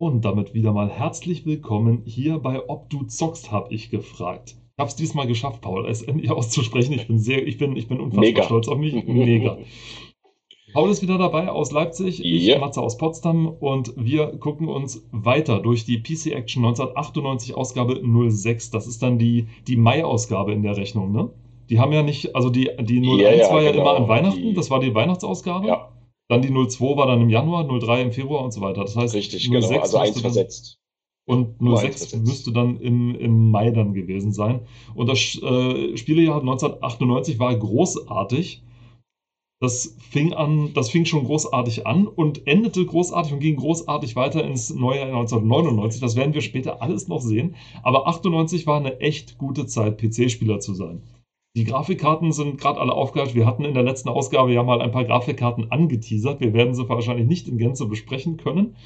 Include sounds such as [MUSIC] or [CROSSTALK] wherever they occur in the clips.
Und damit wieder mal herzlich willkommen hier bei Ob du zockst, habe ich gefragt. Ich habe es diesmal geschafft, Paul, es endlich auszusprechen. Ich bin sehr, ich bin, ich bin unfassbar Mega. stolz auf mich. Mega. [LAUGHS] Paul ist wieder dabei aus Leipzig, ich Ja. Matze aus Potsdam und wir gucken uns weiter durch die PC Action 1998 Ausgabe 06. Das ist dann die, die Mai-Ausgabe in der Rechnung, ne? Die haben ja nicht, also die, die 01 Ja, ja, war ja genau. immer an Weihnachten, Die- das war die Weihnachtsausgabe. Ja, Dann die 02 war dann im Januar, 03 im Februar und so weiter. Das heißt, richtig, genau. 06 Also eins versetzt. und Nur 06 eins versetzt. müsste dann im, im Mai dann gewesen sein. Und das äh, Spielejahr 1998 war großartig. Das fing an, das fing schon großartig an und endete großartig und ging großartig weiter ins neue Jahr 1999. Das werden wir später alles noch sehen. Aber 98 war eine echt gute Zeit, PC-Spieler zu sein. Die Grafikkarten sind gerade alle aufgehört. Wir hatten in der letzten Ausgabe ja mal ein paar Grafikkarten angeteasert. Wir werden sie wahrscheinlich nicht in Gänze besprechen können.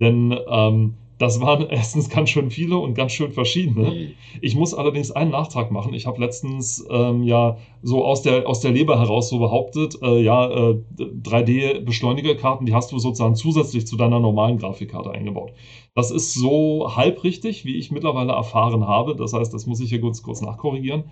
Denn ähm, das waren [LAUGHS] erstens ganz schön viele und ganz schön verschiedene. Mhm. Ich muss allerdings einen Nachtrag machen. Ich habe letztens ähm, ja so aus der, aus der Leber heraus so behauptet, äh, ja, äh, 3D-Beschleunigerkarten, die hast du sozusagen zusätzlich zu deiner normalen Grafikkarte eingebaut. Das ist so halb richtig, wie ich mittlerweile erfahren habe. Das heißt, das muss ich hier kurz, kurz nachkorrigieren.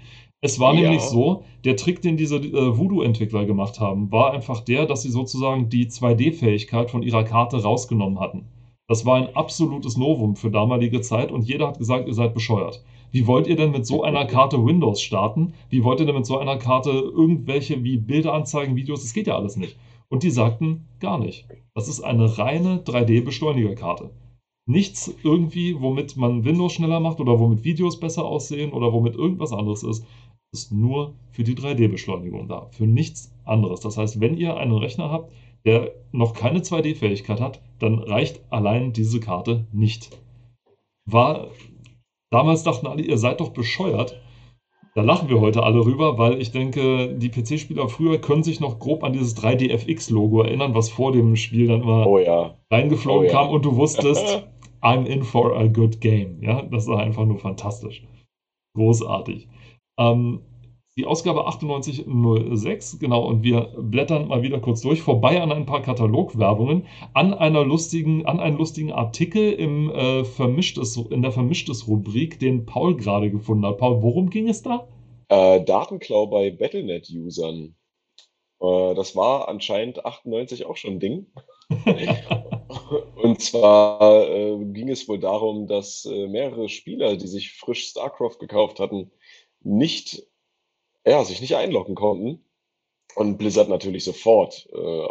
Es war Ja. nämlich so, der Trick, den diese äh, Voodoo-Entwickler gemacht haben, war einfach der, dass sie sozusagen die 2D-Fähigkeit von ihrer Karte rausgenommen hatten. Das war ein absolutes Novum für damalige Zeit und jeder hat gesagt, ihr seid bescheuert. Wie wollt ihr denn mit so einer Karte Windows starten? Wie wollt ihr denn mit so einer Karte irgendwelche wie Bilder anzeigen, Videos? Das geht ja alles nicht. Und die sagten gar nicht. Das ist eine reine 3D-Beschleunigerkarte. Nichts irgendwie, womit man Windows schneller macht oder womit Videos besser aussehen oder womit irgendwas anderes ist. Ist nur für die 3D-Beschleunigung da. Für nichts anderes. Das heißt, wenn ihr einen Rechner habt, der noch keine 2D-Fähigkeit hat, dann reicht allein diese Karte nicht. War damals dachten alle, ihr seid doch bescheuert. Da lachen wir heute alle rüber, weil ich denke, die PC-Spieler früher können sich noch grob an dieses 3DFX-Logo erinnern, was vor dem Spiel dann immer Oh ja. reingeflogen oh ja. kam und du wusstest, [LAUGHS] I'm in for a good game. Ja, das war einfach nur fantastisch. Großartig. Ähm, die Ausgabe 9806, genau, und wir blättern mal wieder kurz durch, vorbei an ein paar Katalogwerbungen, an einer lustigen, an einen lustigen Artikel im, äh, Vermischtes, in der Vermischtes-Rubrik, den Paul gerade gefunden hat. Paul, worum ging es da? Äh, Datenklau bei Battlenet-Usern. Äh, das war anscheinend 98 auch schon ein Ding. [LAUGHS] Und zwar äh, ging es wohl darum, dass äh, mehrere Spieler, die sich frisch StarCraft gekauft hatten, nicht, ja, sich nicht einloggen konnten. Und Blizzard natürlich sofort äh,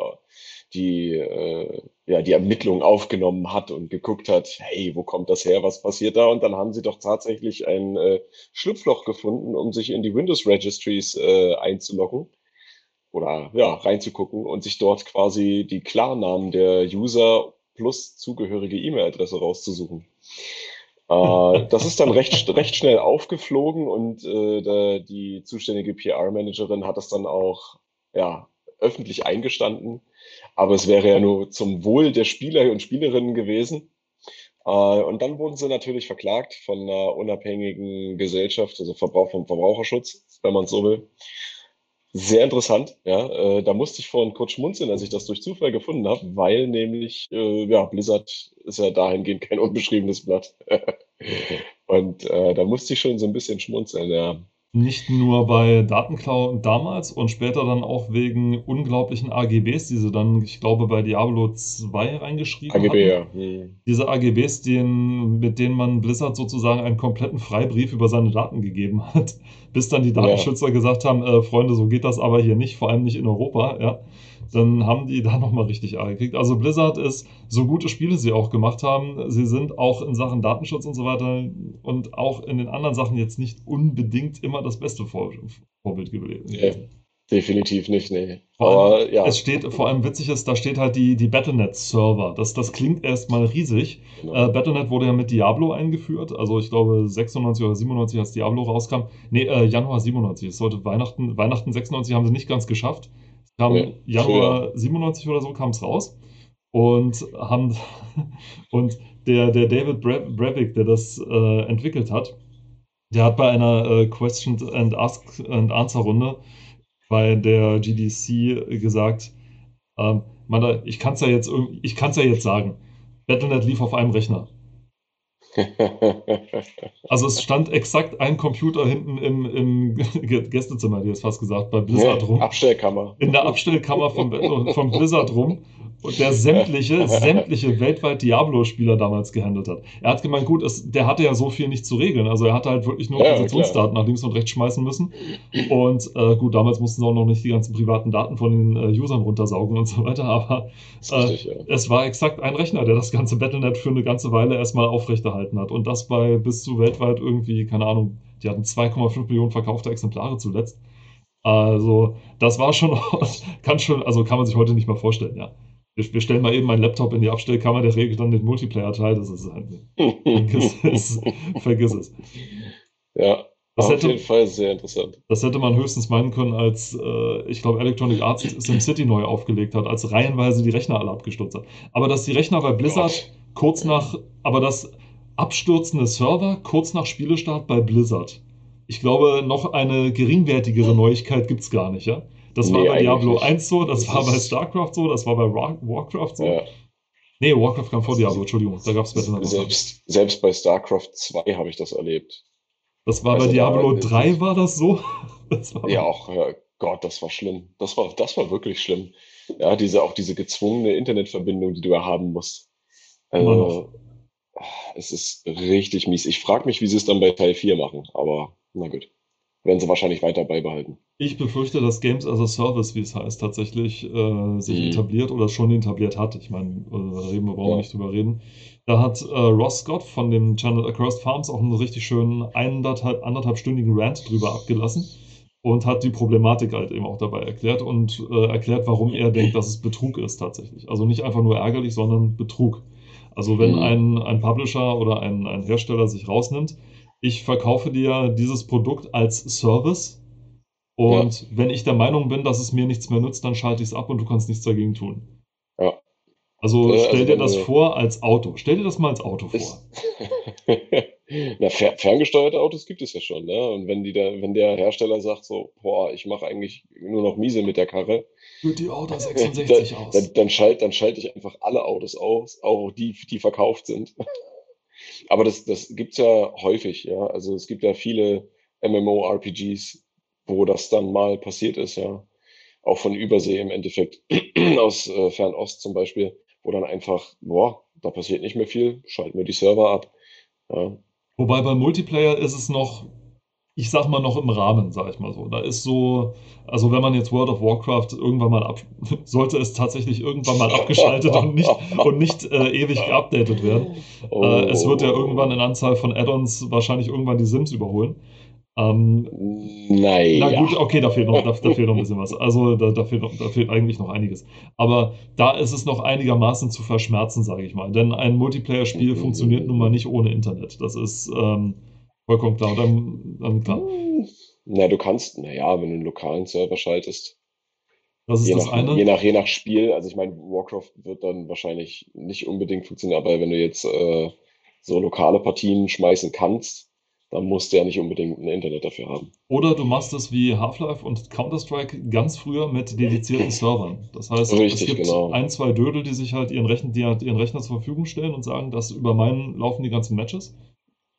die, äh, ja, die Ermittlungen aufgenommen hat und geguckt hat, hey, wo kommt das her, was passiert da? Und dann haben sie doch tatsächlich ein äh, Schlupfloch gefunden, um sich in die Windows Registries äh, einzuloggen oder ja, reinzugucken und sich dort quasi die Klarnamen der User plus zugehörige E-Mail-Adresse rauszusuchen. Äh, das ist dann recht, [LAUGHS] recht schnell aufgeflogen und äh, da, die zuständige PR-Managerin hat das dann auch ja, öffentlich eingestanden. Aber es wäre ja nur zum Wohl der Spieler und Spielerinnen gewesen. Äh, und dann wurden sie natürlich verklagt von einer unabhängigen Gesellschaft, also Verbrauch vom Verbraucherschutz, wenn man so will. Sehr interessant, ja. Äh, da musste ich vorhin kurz schmunzeln, als ich das durch Zufall gefunden habe, weil nämlich, äh, ja, Blizzard ist ja dahingehend kein unbeschriebenes Blatt. [LAUGHS] Und äh, da musste ich schon so ein bisschen schmunzeln, ja. Nicht nur bei Datenklau damals und später dann auch wegen unglaublichen AGBs, die sie dann, ich glaube, bei Diablo 2 reingeschrieben AGB, hatten. ja. Hm. Diese AGBs, den, mit denen man Blizzard sozusagen einen kompletten Freibrief über seine Daten gegeben hat, [LAUGHS] bis dann die Datenschützer gesagt haben, äh, Freunde, so geht das aber hier nicht, vor allem nicht in Europa, ja. Dann haben die da [LAUGHS] nochmal richtig Ärger gekriegt. Also Blizzard ist, so gute Spiele sie auch gemacht haben, sie sind auch in Sachen Datenschutz und so weiter und auch in den anderen Sachen jetzt nicht unbedingt immer das beste Vor Vorbild gewesen. Nee, definitiv nicht, nee. Vor allem, Aber ja, Es steht, vor allem witzig ist, da steht halt die, die Battlenet-Server. Das, das klingt erstmal riesig. genau. Äh, Battlenet wurde ja mit Diablo eingeführt, also ich glaube 96 oder 97, als Diablo rauskam. Nee, äh, Januar 97. Es sollte Weihnachten, Weihnachten 96 haben sie nicht ganz geschafft. Kam Nee, Januar 97 oder so kam es raus. Und haben [LAUGHS] und der, der David Bre Brevik, der das äh, entwickelt hat, der hat bei einer äh, Question and Ask and Answer Runde bei der GDC gesagt, ähm, man, ich kann es ja jetzt ich ja jetzt sagen. Battle.net lief auf einem Rechner. [LAUGHS] Also es stand exakt ein Computer hinten im, im [LAUGHS] Gästezimmer, die jetzt fast gesagt, bei Blizzard Nee, rum. Abstellkammer. In der Abstellkammer vom, vom Blizzard rum und der sämtliche, [LAUGHS] sämtliche weltweit Diablo-Spieler damals gehandelt hat. Er hat gemeint, gut, es, der hatte ja so viel nicht zu regeln. Also er hatte halt wirklich nur Ja, Positionsdaten nach links und rechts schmeißen müssen. Und äh, gut, damals mussten sie auch noch nicht die ganzen privaten Daten von den äh, Usern runtersaugen und so weiter, aber ist richtig, ja. es war exakt ein Rechner, der das ganze Battle.net für eine ganze Weile erstmal aufrechterhalten hat. Und das bei bis zu weltweit irgendwie, keine Ahnung, die hatten 2,5 Millionen verkaufte Exemplare zuletzt. Also, das war schon, [LAUGHS] kann schon, also kann man sich heute nicht mehr vorstellen, ja. Wir, wir stellen mal eben meinen Laptop in die Abstellkammer, der regelt dann den Multiplayer-Teil. Das ist halt, vergiss [LAUGHS] es, vergiss es. Ja, Das auf hätte, jeden Fall sehr interessant. das hätte man höchstens meinen können, als äh, ich glaube Electronic Arts SimCity neu aufgelegt hat, als reihenweise die Rechner alle abgestürzt hat. Aber dass die Rechner bei Blizzard kurz nach, aber das abstürzende Server kurz nach Spielestart bei Blizzard. Ich glaube, noch eine geringwertigere Neuigkeit gibt es gar nicht, ja? Das war Nee, bei Diablo eigentlich nicht. 1 so, das, Das war bei StarCraft so, das war bei War Warcraft so. Ja, Nee, Warcraft kam vor Diablo, Entschuldigung, da gab es noch. selbst, selbst bei StarCraft 2 habe ich das erlebt. Das war bei Also da- Diablo das 3 ist- war das so. [LAUGHS] Das war Ja, auch, ja, Gott, das war schlimm. Das war, das war wirklich schlimm. Ja, diese, auch diese gezwungene Internetverbindung, die du ja haben musst. Immer noch. Also, es ist richtig mies. Ich frage mich, wie sie es dann bei Teil 4 machen, aber na gut. Werden sie wahrscheinlich weiter beibehalten. Ich befürchte, dass Games as a Service, wie es heißt, tatsächlich äh, sich Mhm. etabliert oder schon etabliert hat. Ich meine, äh, da reden wir, brauchen Ja. nicht drüber reden. Da hat äh, Ross Scott von dem Channel Accursed Farms auch einen richtig schönen eineinhalb, anderthalbstündigen Rant drüber abgelassen und hat die Problematik halt eben auch dabei erklärt und äh, erklärt, warum er denkt, dass es Betrug ist tatsächlich. Also nicht einfach nur ärgerlich, sondern Betrug. Also wenn Mhm. ein, ein Publisher oder ein, ein Hersteller sich rausnimmt, ich verkaufe dir dieses Produkt als Service und wenn ich der Meinung bin, dass es mir nichts mehr nützt, dann schalte ich es ab und du kannst nichts dagegen tun. Ja. Also Äh, also stell dir das vor als Auto. Stell dir das mal als Auto vor. [LAUGHS] [LAUGHS] Na, fer ferngesteuerte Autos gibt es ja schon, ne? Und wenn die da, wenn der Hersteller sagt so, boah, ich mache eigentlich nur noch miese mit der Karre, Führt die Auto 66 [LAUGHS] aus. dann, dann schalte dann schalte ich einfach alle Autos aus, auch die, die verkauft sind. [LAUGHS] Aber das, das gibt's ja häufig, ja. Also es gibt ja viele MMORPGs, wo das dann mal passiert ist, ja. Auch von Übersee im Endeffekt, [CLEARS THROAT] aus äh, Fernost zum Beispiel, wo dann einfach, boah, da passiert nicht mehr viel, schalten wir die Server ab. Ja. Wobei beim Multiplayer ist es noch, ich sag mal noch im Rahmen, sag ich mal so. Da ist so, also wenn man jetzt World of Warcraft irgendwann mal ab, [LAUGHS] sollte es tatsächlich irgendwann mal abgeschaltet und nicht, und nicht äh, ewig geupdatet werden. Oh. Äh, es wird ja irgendwann in Anzahl von Add-ons wahrscheinlich irgendwann die Sims überholen. Ähm, Naja. Na gut, okay, da fehlt noch, da, da fehlt noch ein bisschen was. Also da, da, fehlt noch, da fehlt eigentlich noch einiges. Aber da ist es noch einigermaßen zu verschmerzen, sage ich mal. Denn ein Multiplayer-Spiel Mhm. funktioniert nun mal nicht ohne Internet. Das ist ähm, vollkommen klar. Dann, dann klar. Na, du kannst, naja, wenn du einen lokalen Server schaltest, Das ist je das nach, eine. je nach, je nach Spiel, also ich meine, Warcraft wird dann wahrscheinlich nicht unbedingt funktionieren, aber wenn du jetzt äh, so lokale Partien schmeißen kannst, dann musst du ja nicht unbedingt ein Internet dafür haben. Oder du machst es wie Half-Life und Counter-Strike ganz früher mit dedizierten [LAUGHS] Servern. Das heißt, es Richtig, gibt genau. ein, zwei Dödel, die sich halt ihren, Rechner, die halt ihren Rechner zur Verfügung stellen und sagen, dass über meinen laufen die ganzen Matches.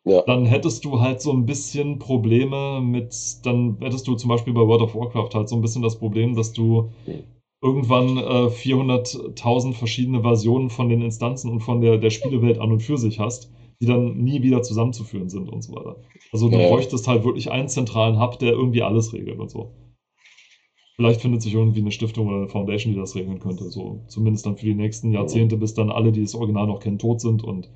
Ja. Dann hättest du halt so ein bisschen Probleme mit, dann hättest du zum Beispiel bei World of Warcraft halt so ein bisschen das Problem, dass du Hm. irgendwann äh, 400.000 verschiedene Versionen von den Instanzen und von der, der Spielewelt an und für sich hast, die dann nie wieder zusammenzuführen sind und so weiter. Also du Ja. bräuchtest halt wirklich einen zentralen Hub, der irgendwie alles regelt und so. Vielleicht findet sich irgendwie eine Stiftung oder eine Foundation, die das regeln könnte. So zumindest dann für die nächsten Jahrzehnte, bis dann alle, die das Original noch kennen, tot sind und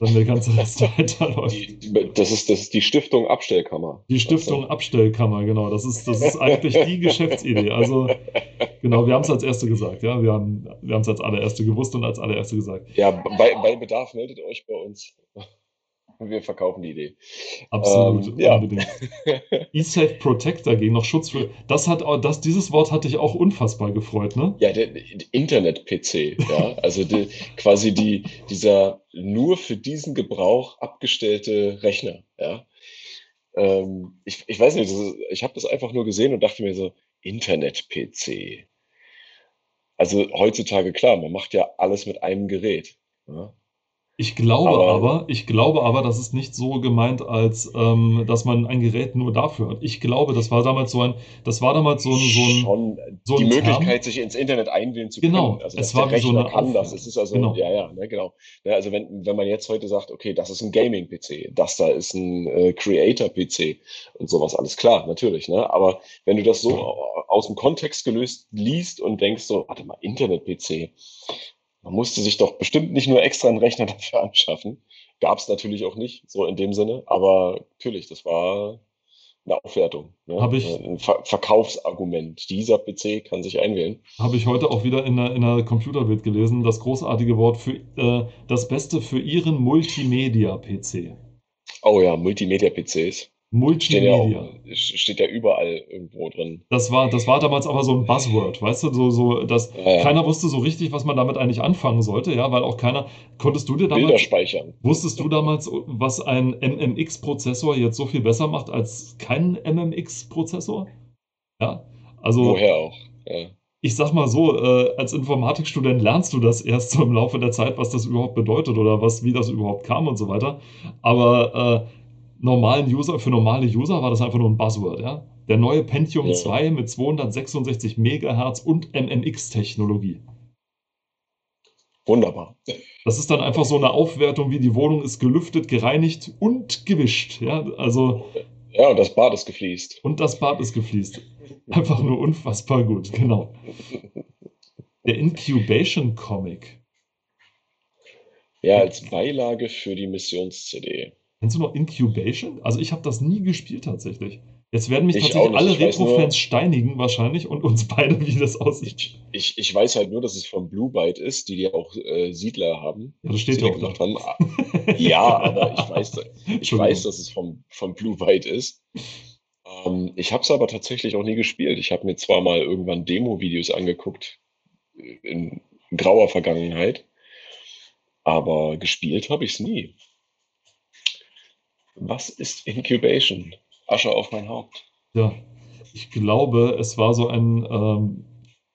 dann der ganze Rest weiterläuft. Die, das, ist, das ist die Stiftung Abstellkammer. Die Stiftung Abstellkammer, genau. Das ist, das ist eigentlich die [LAUGHS] Geschäftsidee. Also, genau, wir haben es als Erste gesagt, ja. Wir haben wir es als allererste gewusst und als allererste gesagt. Ja, bei, bei Bedarf meldet euch bei uns. Wir verkaufen die Idee. Absolut, Ähm, ja. unbedingt. [LAUGHS] eSafe Protect dagegen, noch Schutz für. Das hat das, dieses Wort hat dich auch unfassbar gefreut, ne? Ja, der, der Internet-PC, ja, also die, quasi die, dieser nur für diesen Gebrauch abgestellte Rechner, ja. Ähm, ich, ich weiß nicht, ist, ich habe das einfach nur gesehen und dachte mir so, Internet-PC. Also heutzutage klar, man macht ja alles mit einem Gerät. Ja. Ich glaube Aber aber, ich glaube aber, das ist nicht so gemeint, als ähm, dass man ein Gerät nur dafür hat. Ich glaube, das war damals so ein, das war damals so ein, so ein, so die ein Term. Möglichkeit, sich ins Internet einwählen zu Genau, können. Also es war wie so eine kann das. Es ist also, Genau. ja, ja, ne, genau. Ne, also wenn, wenn man jetzt heute sagt, okay, das ist ein Gaming-PC, das da ist ein äh, Creator-PC und sowas, alles klar, natürlich. Ne? Aber wenn du das so au- aus dem Kontext gelöst liest und denkst so, warte mal, Internet-PC, man musste sich doch bestimmt nicht nur extra einen Rechner [LAUGHS] dafür anschaffen. Gab es natürlich auch nicht, so in dem Sinne. Aber natürlich, das war eine Aufwertung. Ne? Habe ich- Ein Ver Verkaufsargument. Dieser PC kann sich einwählen. Habe ich heute auch wieder in der, in der Computerbild gelesen, das großartige Wort für äh, das Beste für Ihren Multimedia-PC. Oh ja, Multimedia-PCs. Stehen ja Multimedia. auch, steht ja überall irgendwo drin. Das war, das war damals aber so ein Buzzword, weißt du, so, so, dass Ja, ja. keiner wusste so richtig, was man damit eigentlich anfangen sollte, ja, weil auch keiner, konntest du dir Bilder damals, speichern. wusstest du damals, was ein MMX-Prozessor jetzt so viel besser macht als kein MMX-Prozessor? Ja, also Woher auch. Ja. ich sag mal so, äh, als Informatikstudent lernst du das erst so im Laufe der Zeit, was das überhaupt bedeutet oder was, wie das überhaupt kam und so weiter. Aber äh, normalen User, für normale User war das einfach nur ein Buzzword, ja. Der neue Pentium Ja. 2 mit 266 Megahertz und MMX-Technologie. Wunderbar. Das ist dann einfach so eine Aufwertung, wie die Wohnung ist gelüftet, gereinigt und gewischt, ja. Also, Ja, und das Bad ist gefliest. und das Bad ist gefliest. Einfach nur unfassbar gut, genau. Der Incubation Comic. Ja, als Beilage für die Missions-CD. Kennst du noch Incubation? Also ich habe das nie gespielt tatsächlich. Jetzt werden mich Ich tatsächlich alle Retro-Fans steinigen wahrscheinlich und uns [LAUGHS] beide, wie das aussieht. Ich, ich weiß halt nur, dass es von Blue Byte ist, die ja auch äh, Siedler haben. Ja, das steht ja auch haben. [LAUGHS] Ja, aber ich weiß, ich weiß, dass es vom, von Blue Byte ist. Ähm, ich habe es aber tatsächlich auch nie gespielt. Ich habe mir zwar mal irgendwann Demo-Videos angeguckt, äh, in grauer Vergangenheit, aber gespielt habe ich es nie. Was ist Incubation? Asche auf mein Haupt. Ja, ich glaube, es war so ein, ähm,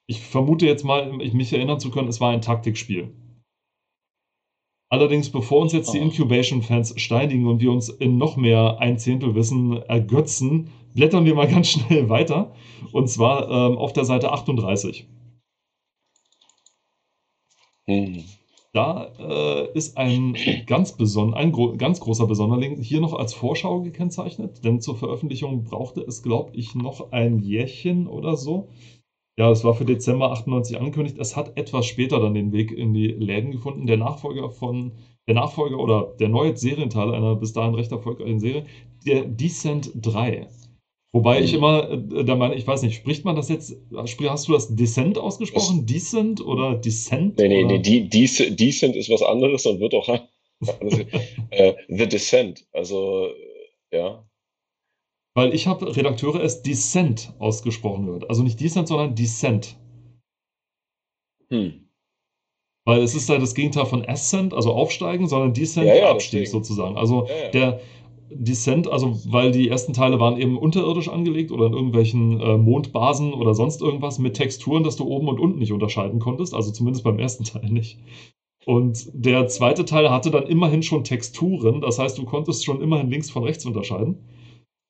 ich vermute jetzt mal, ich mich erinnern zu können, es war ein Taktikspiel. Allerdings, bevor uns jetzt die Ah. Incubation-Fans steinigen und wir uns in noch mehr ein Zehntel Wissen ergötzen, blättern wir mal [LAUGHS] ganz schnell weiter. Und zwar ähm, auf der Seite 38. Hm. Da äh, ist ein ganz, ein gro ganz großer Besonderling hier noch als Vorschau gekennzeichnet, denn zur Veröffentlichung brauchte es, glaube ich, noch ein Jährchen oder so. Ja, es war für Dezember 98 angekündigt. Es hat etwas später dann den Weg in die Läden gefunden. Der Nachfolger von, der Nachfolger oder der neue Serienteil einer bis dahin recht erfolgreichen Serie, der Descent 3. Wobei ich Mhm. immer äh, der Meinung, ich weiß nicht, spricht man das jetzt, hast du das Descent ausgesprochen? Decent oder Descent? Nee, nee, oder? nee, die, Dec- Decent ist was anderes und wird auch [LAUGHS] also, äh, The Descent. Also, ja. Weil ich habe Redakteure es Descent ausgesprochen gehört. Also nicht Descent, sondern Descent. Hm. Weil es ist ja das Gegenteil von Ascent, also aufsteigen, sondern Descent, Ja, ja, Abstieg sozusagen. Also ja. der Descent, also weil die ersten Teile waren eben unterirdisch angelegt oder in irgendwelchen äh, Mondbasen oder sonst irgendwas mit Texturen, dass du oben und unten nicht unterscheiden konntest. Also zumindest beim ersten [LAUGHS] Teil nicht. Und der zweite Teil hatte dann immerhin schon Texturen, das heißt, du konntest schon immerhin links von rechts unterscheiden.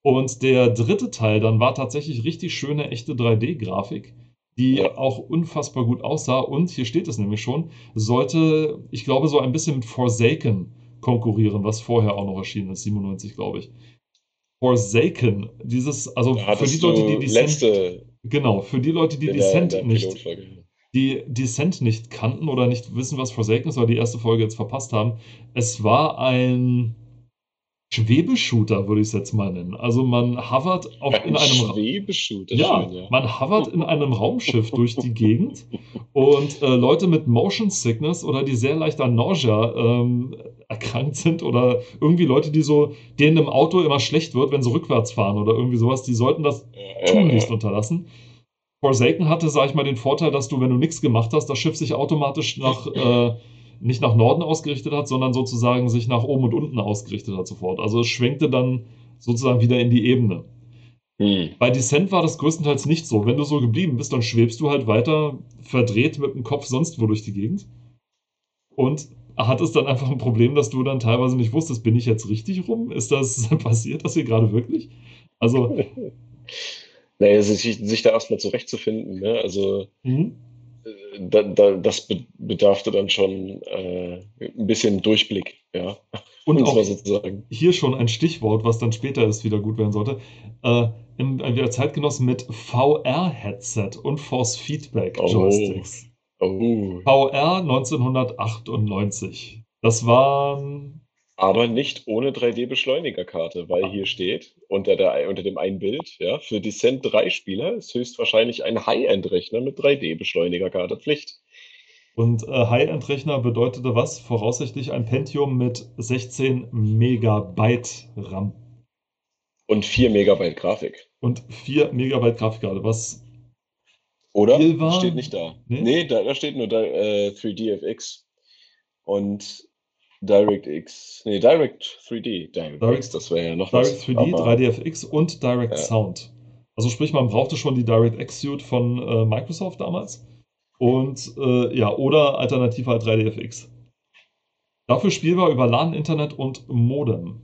Und der dritte Teil dann war tatsächlich richtig schöne, echte 3D-Grafik, die auch unfassbar gut aussah. Und hier steht es nämlich schon, sollte, ich glaube, so ein bisschen mit Forsaken konkurrieren, was vorher auch noch erschienen ist, 97, glaube ich. Forsaken, dieses, also Da für die Leute, die Descent, genau, für die Leute, die der, Descent der nicht die Descent nicht kannten oder nicht wissen, was Forsaken ist, weil die erste Folge jetzt verpasst haben. Es war ein Schwebeshooter, würde ich es jetzt mal nennen. Also man hovert auf, in einem Schwebeshooter, ja, schön, ja. man hovert in einem Raumschiff durch die Gegend und äh, Leute mit Motion Sickness oder die sehr leicht an Nausea ähm, erkrankt sind oder irgendwie Leute, die so, denen im Auto immer schlecht wird, wenn sie rückwärts fahren oder irgendwie sowas, die sollten das ja, tunlichst ja. unterlassen. Forsaken hatte, sag ich mal, den Vorteil, dass du, wenn du nichts gemacht hast, das Schiff sich automatisch nach, äh, nicht nach Norden ausgerichtet hat, sondern sozusagen sich nach oben und unten ausgerichtet hat sofort. Also es schwenkte dann sozusagen wieder in die Ebene. Hm. Bei Descent war das größtenteils nicht so. Wenn du so geblieben bist, dann schwebst du halt weiter verdreht mit dem Kopf sonst wo durch die Gegend. Und hat es dann einfach ein Problem, dass du dann teilweise nicht wusstest, bin ich jetzt richtig rum? Ist das [LAUGHS] passiert das hier gerade wirklich? Also. [LAUGHS] naja, sich, sich da erstmal zurechtzufinden, ne? Also. Mhm. Da, da, das bedarfte dann schon äh, ein bisschen Durchblick, ja. Und auch sozusagen. hier schon ein Stichwort, was dann später erst wieder gut werden sollte. Äh, äh, wieder Zeitgenossen mit VR-Headset und Force Feedback Joysticks. Oh. oh. VR 1998. Das waren. Aber nicht ohne 3D-Beschleunigerkarte, weil hier steht, unter, der, unter dem einen Bild, ja, für Descent 3-Spieler ist höchstwahrscheinlich ein High-End-Rechner mit 3D-Beschleunigerkarte Pflicht. Und äh, High-End-Rechner bedeutete was? Voraussichtlich ein Pentium mit 16 Megabyte RAM. Und 4 Megabyte Grafik. Und 4 Megabyte Grafikkarte, was. Oder? War? Steht nicht da. Nee, nee da, da, steht nur äh, 3DFX. Und DirectX. Nee, Direct 3D. DirectX, Direct, das wäre ja noch Direct was. 3D, 3DFX und Direct ja. Sound. Also sprich, man brauchte schon die DirectX Suite von äh, Microsoft damals. Und äh, ja, oder alternativ halt 3DFX. Dafür spielbar über LAN, Internet und Modem.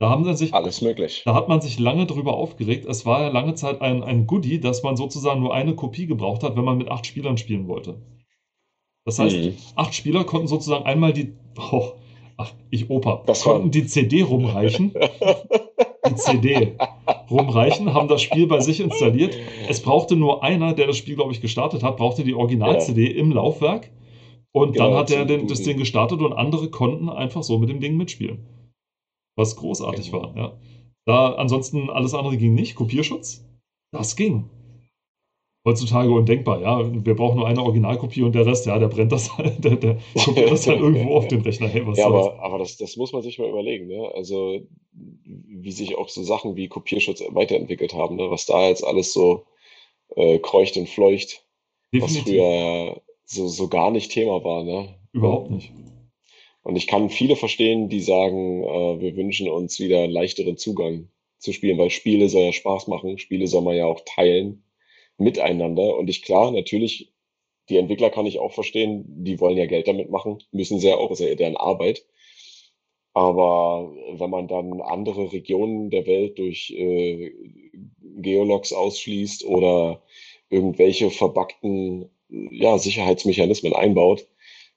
Da haben sie sich, Alles möglich. Da hat man sich lange drüber aufgeregt. Es war ja lange Zeit ein, ein Goodie, dass man sozusagen nur eine Kopie gebraucht hat, wenn man mit acht Spielern spielen wollte. Das heißt, mhm. acht Spieler konnten sozusagen einmal die. Oh, ach, ich Opa. Das konnten war... die CD rumreichen. [LAUGHS] die CD rumreichen, haben das Spiel bei sich installiert. Es brauchte nur einer, der das Spiel, glaube ich, gestartet hat, brauchte die Original-CD ja. im Laufwerk. Und genau, dann hat er den, das Ding gestartet und andere konnten einfach so mit dem Ding mitspielen. Was großartig genau. war, ja. Da ansonsten alles andere ging nicht. Kopierschutz, das ging. Heutzutage undenkbar, ja. Wir brauchen nur eine Originalkopie und der Rest, ja, der brennt das halt, [LAUGHS] der, der kopiert das halt [LAUGHS] irgendwo auf den Rechner. Hey, was ja, aber, aber das, das muss man sich mal überlegen, ne? Also wie sich auch so Sachen wie Kopierschutz weiterentwickelt haben, ne? was da jetzt alles so äh, kreucht und fleucht, Definitiv. was früher so, so gar nicht Thema war. Ne? Überhaupt nicht. Und ich kann viele verstehen, die sagen, äh, wir wünschen uns wieder leichteren Zugang zu Spielen, weil Spiele soll ja Spaß machen, Spiele soll man ja auch teilen miteinander. Und ich klar, natürlich, die Entwickler kann ich auch verstehen, die wollen ja Geld damit machen, müssen sie ja auch, ist ja deren Arbeit. Aber wenn man dann andere Regionen der Welt durch äh, Geologs ausschließt oder irgendwelche verbackten ja, Sicherheitsmechanismen einbaut,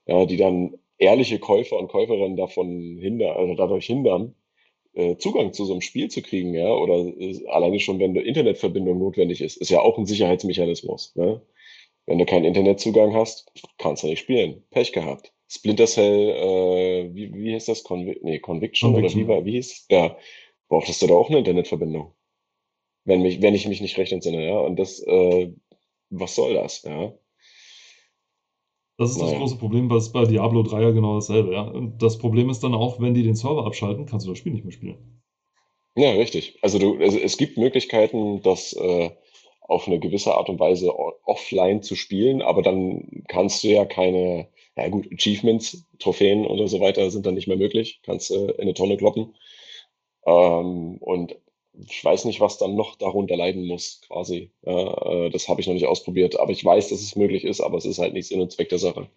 ja, die dann ehrliche Käufer und Käuferinnen davon hindern, also dadurch hindern, äh, Zugang zu so einem Spiel zu kriegen, ja, oder äh, alleine schon, wenn eine Internetverbindung notwendig ist, ist ja auch ein Sicherheitsmechanismus. Ne? Wenn du keinen Internetzugang hast, kannst du nicht spielen. Pech gehabt. Splinter Cell, äh, wie, wie heißt das? Convi nee, Conviction, Conviction, oder wie, war, wie hieß Ja, brauchtest du da auch eine Internetverbindung. Wenn, mich, wenn ich mich nicht recht entsinne, ja. Und das, äh, was soll das, ja? Das ist das naja. große Problem, was bei Diablo 3 ja genau dasselbe, ja. Und das Problem ist dann auch, wenn die den Server abschalten, kannst du das Spiel nicht mehr spielen. Ja, richtig. Also du, also es gibt Möglichkeiten, das äh, auf eine gewisse Art und Weise offline zu spielen, aber dann kannst du ja keine ja gut, Achievements, Trophäen oder so weiter sind dann nicht mehr möglich. Kannst äh, in eine Tonne kloppen. Ähm, und ich weiß nicht, was dann noch darunter leiden muss, quasi. Ja, äh, das habe ich noch nicht ausprobiert. Aber ich weiß, dass es möglich ist, aber es ist halt nicht Sinn und Zweck der Sache.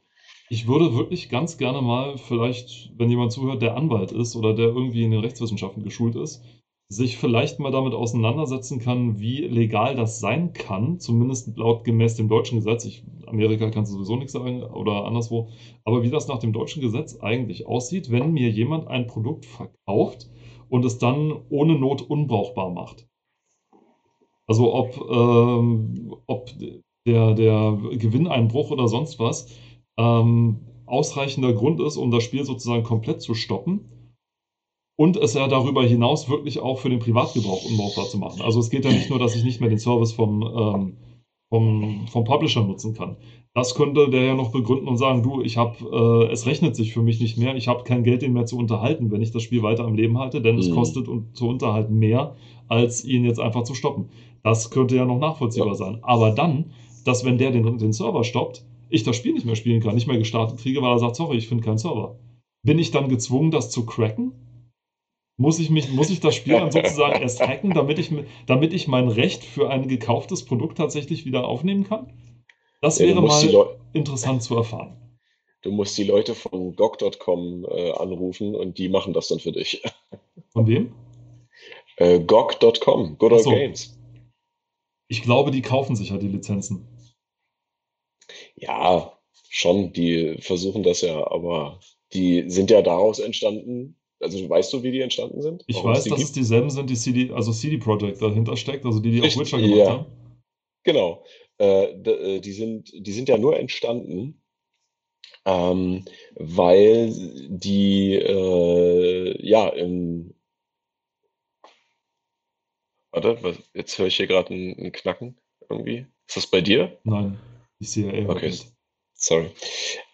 Ich würde wirklich ganz gerne mal, vielleicht, wenn jemand zuhört, der Anwalt ist oder der irgendwie in den Rechtswissenschaften geschult ist, sich vielleicht mal damit auseinandersetzen kann, wie legal das sein kann, zumindest laut gemäß dem deutschen Gesetz. Ich, Amerika kannst du sowieso nichts sagen oder anderswo, aber wie das nach dem deutschen Gesetz eigentlich aussieht, wenn mir jemand ein Produkt verkauft und es dann ohne Not unbrauchbar macht. Also ob, ähm, ob der, der Gewinneinbruch oder sonst was ähm, ausreichender Grund ist, um das Spiel sozusagen komplett zu stoppen und es ja darüber hinaus wirklich auch für den Privatgebrauch unbrauchbar zu machen. Also es geht ja nicht nur, dass ich nicht mehr den Service vom, ähm, vom, vom Publisher nutzen kann. Das könnte der ja noch begründen und sagen, du, ich habe, äh, es rechnet sich für mich nicht mehr, ich habe kein Geld, ihn mehr zu unterhalten, wenn ich das Spiel weiter am Leben halte, denn mhm. es kostet und zu unterhalten mehr, als ihn jetzt einfach zu stoppen. Das könnte ja noch nachvollziehbar ja. sein. Aber dann, dass wenn der den, den Server stoppt, ich das Spiel nicht mehr spielen kann, nicht mehr gestartet kriege, weil er sagt, sorry, ich finde keinen Server. Bin ich dann gezwungen, das zu cracken? muss ich, mich, muss ich das Spiel dann sozusagen erst hacken, damit ich, damit ich mein Recht für ein gekauftes Produkt tatsächlich wieder aufnehmen kann? Das wäre ja, mal interessant zu erfahren. Du musst die Leute von GOG.com äh, anrufen und die machen das dann für dich. Von wem? Äh, GOG.com, Good Old so. Games. Ich glaube, die kaufen sich ja die Lizenzen. Ja, schon, die versuchen das ja, aber die sind ja daraus entstanden. Also weißt du, wie die entstanden sind? Ich Warum weiß, dass gibt? es dieselben sind, die CD, also CD Projekt dahinter steckt, also die, die auch Richtig, Witcher gemacht ja. haben. Genau. Äh, äh, die sind, die sind ja nur entstanden, ähm, weil die äh, ja in Warte, was, jetzt höre ich hier gerade ein, Knacken irgendwie. Ist das bei dir? Nein, die CIA. Okay, nicht. sorry.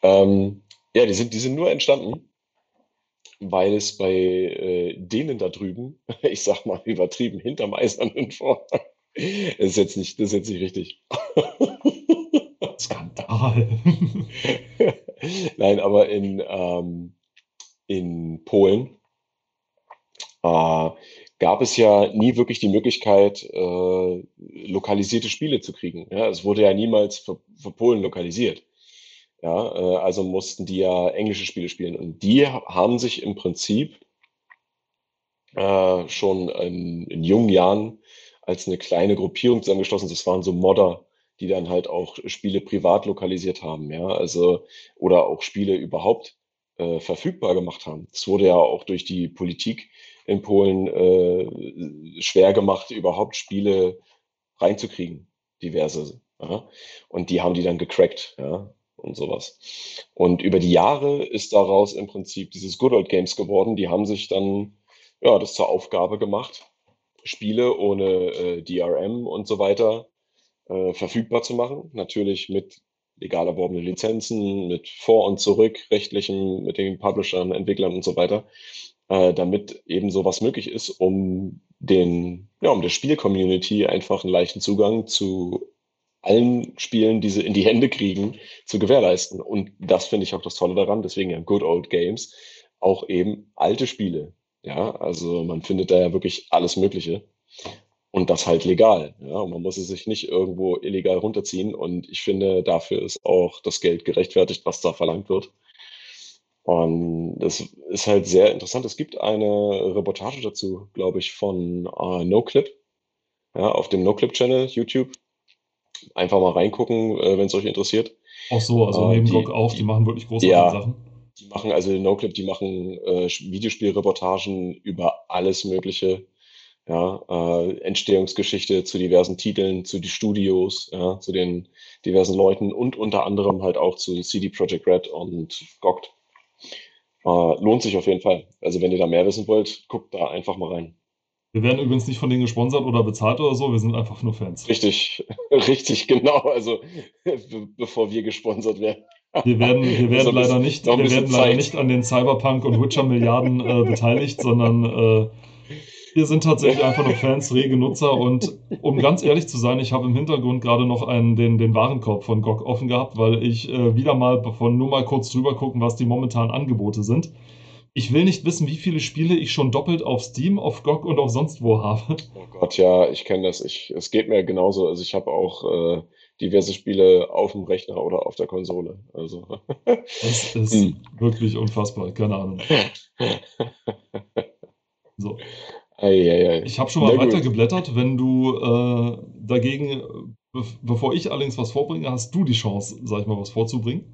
Ähm, ja, die sind, die sind nur entstanden, weil es bei äh, denen da drüben, [LAUGHS] ich sag mal übertrieben, hinterm eisernen Vorhang, das ist jetzt nicht, das ist jetzt nicht richtig. [LAUGHS] Skandal. [LAUGHS] Nein, aber in, ähm, in Polen äh, gab es ja nie wirklich die Möglichkeit, äh, lokalisierte Spiele zu kriegen. Ja, es wurde ja niemals für, für Polen lokalisiert. Ja, äh, also mussten die ja englische Spiele spielen. Und die ha- haben sich im Prinzip äh, schon in, in jungen Jahren als eine kleine Gruppierung zusammengeschlossen. Das waren so Modder, die dann halt auch Spiele privat lokalisiert haben, ja, also oder auch Spiele überhaupt äh, verfügbar gemacht haben. Es wurde ja auch durch die Politik in Polen äh, schwer gemacht, überhaupt Spiele reinzukriegen, diverse. Ja? Und die haben die dann gecrackt, ja, und sowas. Und über die Jahre ist daraus im Prinzip dieses Good Old Games geworden. Die haben sich dann ja das zur Aufgabe gemacht, Spiele ohne äh, DRM und so weiter äh, verfügbar zu machen. Natürlich mit legal erworbenen Lizenzen, mit Vor- und Zurück, rechtlichen, mit den Publishern, Entwicklern und so weiter, äh, damit eben sowas möglich ist, um den, ja, um der Spiel-Community einfach einen leichten Zugang zu allen Spielen, die sie in die Hände kriegen, zu gewährleisten. Und das finde ich auch das Tolle daran, deswegen ja Good Old Games, auch eben alte Spiele. Ja, also man findet da ja wirklich alles Mögliche. Und das halt legal. Ja, und man muss es sich nicht irgendwo illegal runterziehen. Und ich finde, dafür ist auch das Geld gerechtfertigt, was da verlangt wird. Und das ist halt sehr interessant. Es gibt eine Reportage dazu, glaube ich, von äh, NoClip, ja, auf dem NoClip-Channel, YouTube. Einfach mal reingucken, äh, wenn es euch interessiert. Auch so, also Äh, neben GOG auch, die, die- machen wirklich großartige Ja. Sachen. Die machen also NoClip, die machen äh, Videospielreportagen über alles Mögliche. Ja, äh, Entstehungsgeschichte zu diversen Titeln, zu die Studios, ja, zu den diversen Leuten und unter anderem halt auch zu CD Projekt Red und GOG. Äh, lohnt sich auf jeden Fall. Also wenn ihr da mehr wissen wollt, guckt da einfach mal rein. Wir werden übrigens nicht von denen gesponsert oder bezahlt oder so, wir sind einfach nur Fans. Richtig, [LAUGHS] richtig, genau. Also [LAUGHS] be bevor wir gesponsert werden. Wir werden, wir werden leider nicht, wir werden leider nicht an den Cyberpunk und Witcher Milliarden äh, beteiligt, sondern äh, wir sind tatsächlich einfach nur Fans, rege Nutzer und um ganz ehrlich zu sein, ich habe im Hintergrund gerade noch einen, den, den Warenkorb von GOG offen gehabt, weil ich äh, wieder mal von nur mal kurz drüber gucken, was die momentanen Angebote sind. Ich will nicht wissen, wie viele Spiele ich schon doppelt auf Steam, auf GOG und auf sonst wo habe. Oh Gott, ja, ich kenne das. Ich, es geht mir genauso. Also ich habe auch äh, diverse Spiele auf dem Rechner oder auf der Konsole. Also [LAUGHS] Das ist Hm. wirklich unfassbar, keine Ahnung. [LAUGHS] So. Ich habe schon mal Na gut. weiter geblättert. Wenn du äh, dagegen, äh, be bevor ich allerdings was vorbringe, hast du die Chance, sag ich mal, was vorzubringen.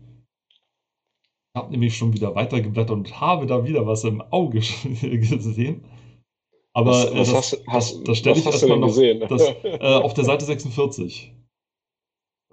Ich habe nämlich schon wieder weiter geblättert und habe da wieder was im Auge [LAUGHS] gesehen. Aber Was, äh, was das, hast, hast, das, das stelle ich erstmal noch das, äh, auf der Seite 46.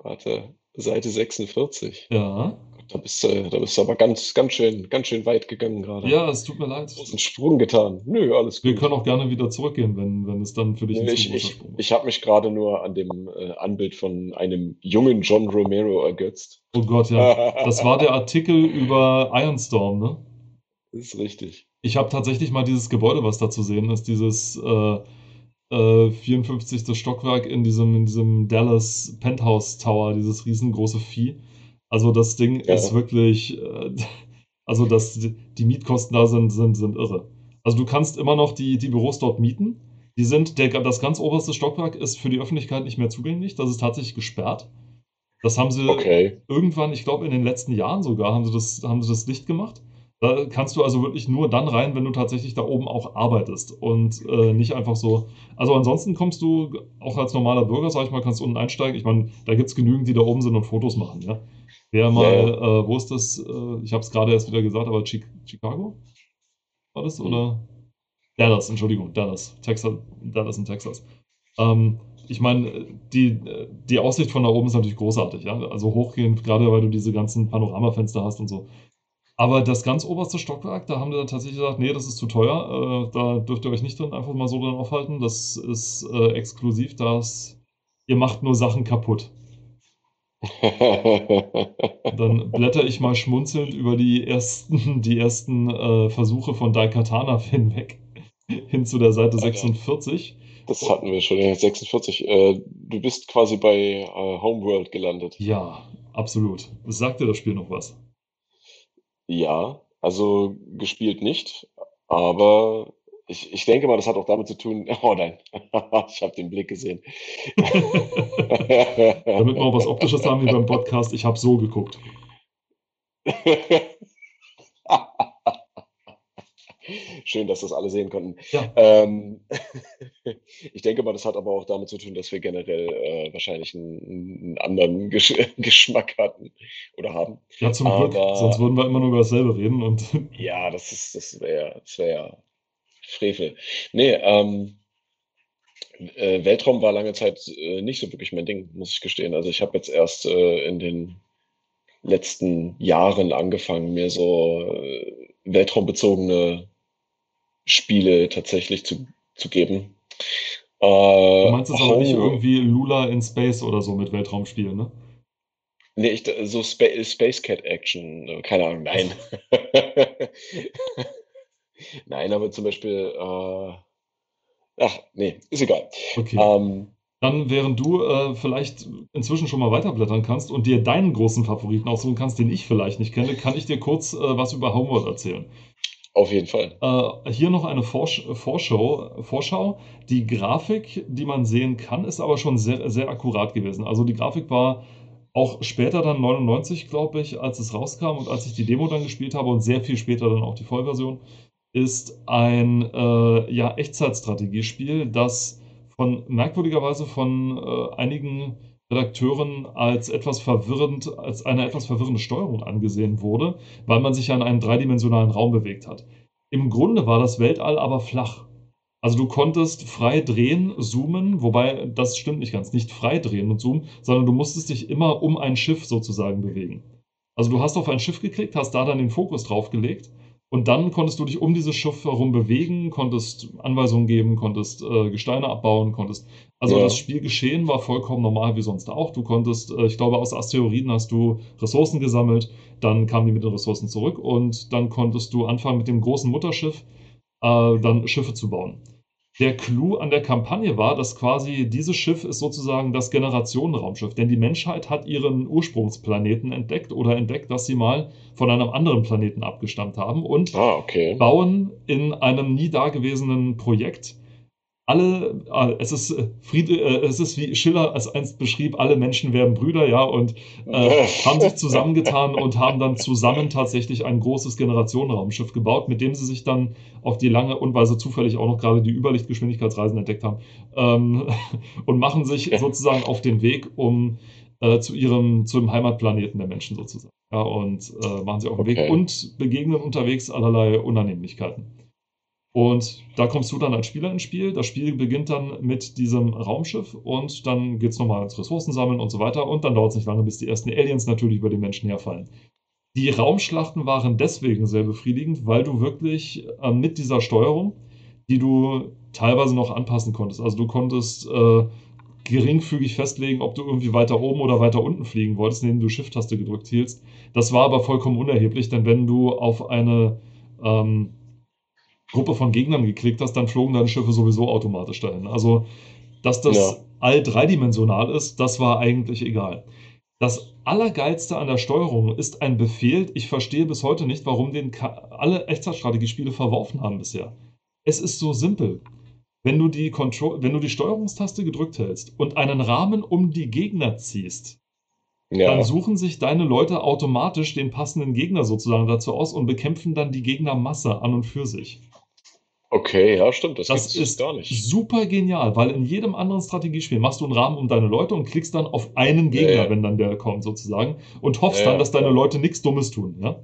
Warte, Seite 46. Ja. Da bist du, da bist du aber ganz, ganz schön, ganz schön weit gegangen gerade. Ja, es tut mir leid. Großen Sprung getan. Nö, alles Wir gut. können auch gerne wieder zurückgehen, wenn, wenn es dann für dich ein Nee, ich ich, ich habe mich gerade nur an dem äh, Anbild von einem jungen John Romero ergötzt. Oh Gott, ja. [LAUGHS] Das war der Artikel über Ironstorm, ne? Das ist richtig. Ich habe tatsächlich mal dieses Gebäude, was da zu sehen ist, dieses äh, äh, 54. Stockwerk in diesem, in diesem Dallas Penthouse Tower, dieses riesengroße Vieh. Also das Ding Ja. ist wirklich, äh, [LAUGHS] also das, die Mietkosten da sind, sind, sind irre. Also du kannst immer noch die, die Büros dort mieten. Die sind, der, das ganz oberste Stockwerk ist für die Öffentlichkeit nicht mehr zugänglich. Das ist tatsächlich gesperrt. Das haben sie Okay. irgendwann, ich glaube in den letzten Jahren sogar, haben sie das, haben sie das dicht gemacht. Da kannst du also wirklich nur dann rein, wenn du tatsächlich da oben auch arbeitest und äh, nicht einfach so. Also ansonsten kommst du auch als normaler Bürger, sag ich mal, kannst unten einsteigen. Ich meine, da gibt es genügend, die da oben sind und Fotos machen, ja. Wer mal, Ja, ja. äh, wo ist das? Äh, ich habe es gerade erst wieder gesagt, aber Chi Chicago? War das? Oder? Dallas, Entschuldigung, Dallas. Texas, Dallas in Texas. Ähm, ich meine, die, die Aussicht von da oben ist natürlich großartig, ja. Also hochgehend, gerade weil du diese ganzen Panoramafenster hast und so. Aber das ganz oberste Stockwerk, da haben die dann tatsächlich gesagt, nee, das ist zu teuer, äh, da dürft ihr euch nicht drin einfach mal so drin aufhalten. Das ist äh, exklusiv, das ihr macht nur Sachen kaputt. [LAUGHS] Dann blätter ich mal schmunzelnd über die ersten, [LAUGHS] die ersten äh, Versuche von Daikatana [LAUGHS] hinweg, hin zu der Seite Alter. 46. Das hatten wir schon, ja, 46. Äh, du bist quasi bei äh, Homeworld gelandet. Ja, absolut. Sagt dir das Spiel noch was? Ja, also gespielt nicht, aber ich, ich denke mal, das hat auch damit zu tun. [LAUGHS] Oh nein, [LAUGHS] ich habe den Blick gesehen. [LAUGHS] Damit wir auch was Optisches haben wie beim Podcast, ich habe so geguckt. Schön, dass das alle sehen konnten. Ja. Ähm, [LAUGHS] ich denke mal, das hat aber auch damit zu tun, dass wir generell äh, wahrscheinlich einen, einen anderen Gesch [LAUGHS] Geschmack hatten oder haben. Ja, zum Glück, Aber sonst würden wir immer nur über dasselbe reden und [LAUGHS] ja, das ist, das wäre, das wäre ja Frevel. Nee, ähm, äh, Weltraum war lange Zeit äh, nicht so wirklich mein Ding, muss ich gestehen. Also ich habe jetzt erst äh, in den letzten Jahren angefangen, mir so äh, weltraumbezogene Spiele tatsächlich zu, zu geben. du Äh, meinst jetzt aber nicht irgendwie Lula in Space oder so mit Weltraumspielen, ne? Nee, ich, so Spa Space Cat Action, äh, keine Ahnung, nein. [LAUGHS] [LAUGHS] nein, aber zum Beispiel, äh, ach, nee, ist egal. Okay. Ähm, Dann, während du äh, vielleicht inzwischen schon mal weiterblättern kannst und dir deinen großen Favoriten aussuchen kannst, den ich vielleicht nicht kenne, kann ich dir kurz äh, was über Homeworld erzählen. Auf jeden Fall. Äh, hier noch eine Vorsch Vorschau, Vorschau. Die Grafik, die man sehen kann, ist aber schon sehr, sehr akkurat gewesen. Also die Grafik war auch später dann 99, glaube ich, als es rauskam und als ich die Demo dann gespielt habe und sehr viel später dann auch die Vollversion, ist ein äh, ja, Echtzeitstrategiespiel, das von merkwürdigerweise von äh, einigen Redakteuren als etwas verwirrend, als eine etwas verwirrende Steuerung angesehen wurde, weil man sich ja in einem dreidimensionalen Raum bewegt hat. Im Grunde war das Weltall aber flach. Also du konntest frei drehen, zoomen, wobei das stimmt nicht ganz, nicht frei drehen und zoomen, sondern du musstest dich immer um ein Schiff sozusagen bewegen. Also du hast auf ein Schiff geklickt, hast da dann den Fokus drauf gelegt und dann konntest du dich um dieses Schiff herum bewegen, konntest Anweisungen geben, konntest äh, Gesteine abbauen, konntest. Also Ja. das Spielgeschehen war vollkommen normal wie sonst auch. Du konntest, äh, ich glaube, aus Asteroiden hast du Ressourcen gesammelt, dann kamen die mit den Ressourcen zurück und dann konntest du anfangen mit dem großen Mutterschiff äh, dann Schiffe zu bauen. Der Clou an der Kampagne war, dass quasi dieses Schiff ist sozusagen das Generationenraumschiff, denn die Menschheit hat ihren Ursprungsplaneten entdeckt oder entdeckt, dass sie mal von einem anderen Planeten abgestammt haben und Ah, okay. bauen in einem nie dagewesenen Projekt alle, äh, es ist äh, Fried, äh, es ist wie Schiller als einst beschrieb, alle Menschen werden Brüder, ja, und äh, [LAUGHS] haben sich zusammengetan und haben dann zusammen tatsächlich ein großes Generationenraumschiff gebaut, mit dem sie sich dann auf die lange und weil sie zufällig auch noch gerade die Überlichtgeschwindigkeitsreisen entdeckt haben, ähm, [LAUGHS] und machen sich sozusagen auf den Weg, um äh, zu ihrem, zu dem Heimatplaneten der Menschen sozusagen. Ja, und äh, machen sich auf den Weg Okay. und begegnen unterwegs allerlei Unannehmlichkeiten. Und da kommst du dann als Spieler ins Spiel. Das Spiel beginnt dann mit diesem Raumschiff und dann geht es nochmal ins Ressourcen sammeln und so weiter. Und dann dauert es nicht lange, bis die ersten Aliens natürlich über die Menschen herfallen. Die Raumschlachten waren deswegen sehr befriedigend, weil du wirklich äh, mit dieser Steuerung, die du teilweise noch anpassen konntest, also du konntest äh, geringfügig festlegen, ob du irgendwie weiter oben oder weiter unten fliegen wolltest, indem du Shift-Taste gedrückt hieltst. Das war aber vollkommen unerheblich, denn wenn du auf eine ähm, Gruppe von Gegnern geklickt hast, dann flogen deine Schiffe sowieso automatisch dahin. Also, dass das Ja. all dreidimensional ist, das war eigentlich egal. Das Allergeilste an der Steuerung ist ein Befehl. Ich verstehe bis heute nicht, warum den ka- alle Echtzeitstrategiespiele verworfen haben bisher. Es ist so simpel. Wenn du, die Control wenn du die Steuerungstaste gedrückt hältst und einen Rahmen um die Gegner ziehst, dann suchen sich deine Leute automatisch den passenden Gegner sozusagen dazu aus und bekämpfen dann die Gegnermasse an und für sich. Okay, ja, stimmt. Das, Das ist gar nicht. super genial, weil in jedem anderen Strategiespiel machst du einen Rahmen um deine Leute und klickst dann auf einen Ja, Gegner, ja. wenn dann der kommt sozusagen und hoffst Ja, dann, ja, dass deine. Leute nichts Dummes tun, ja?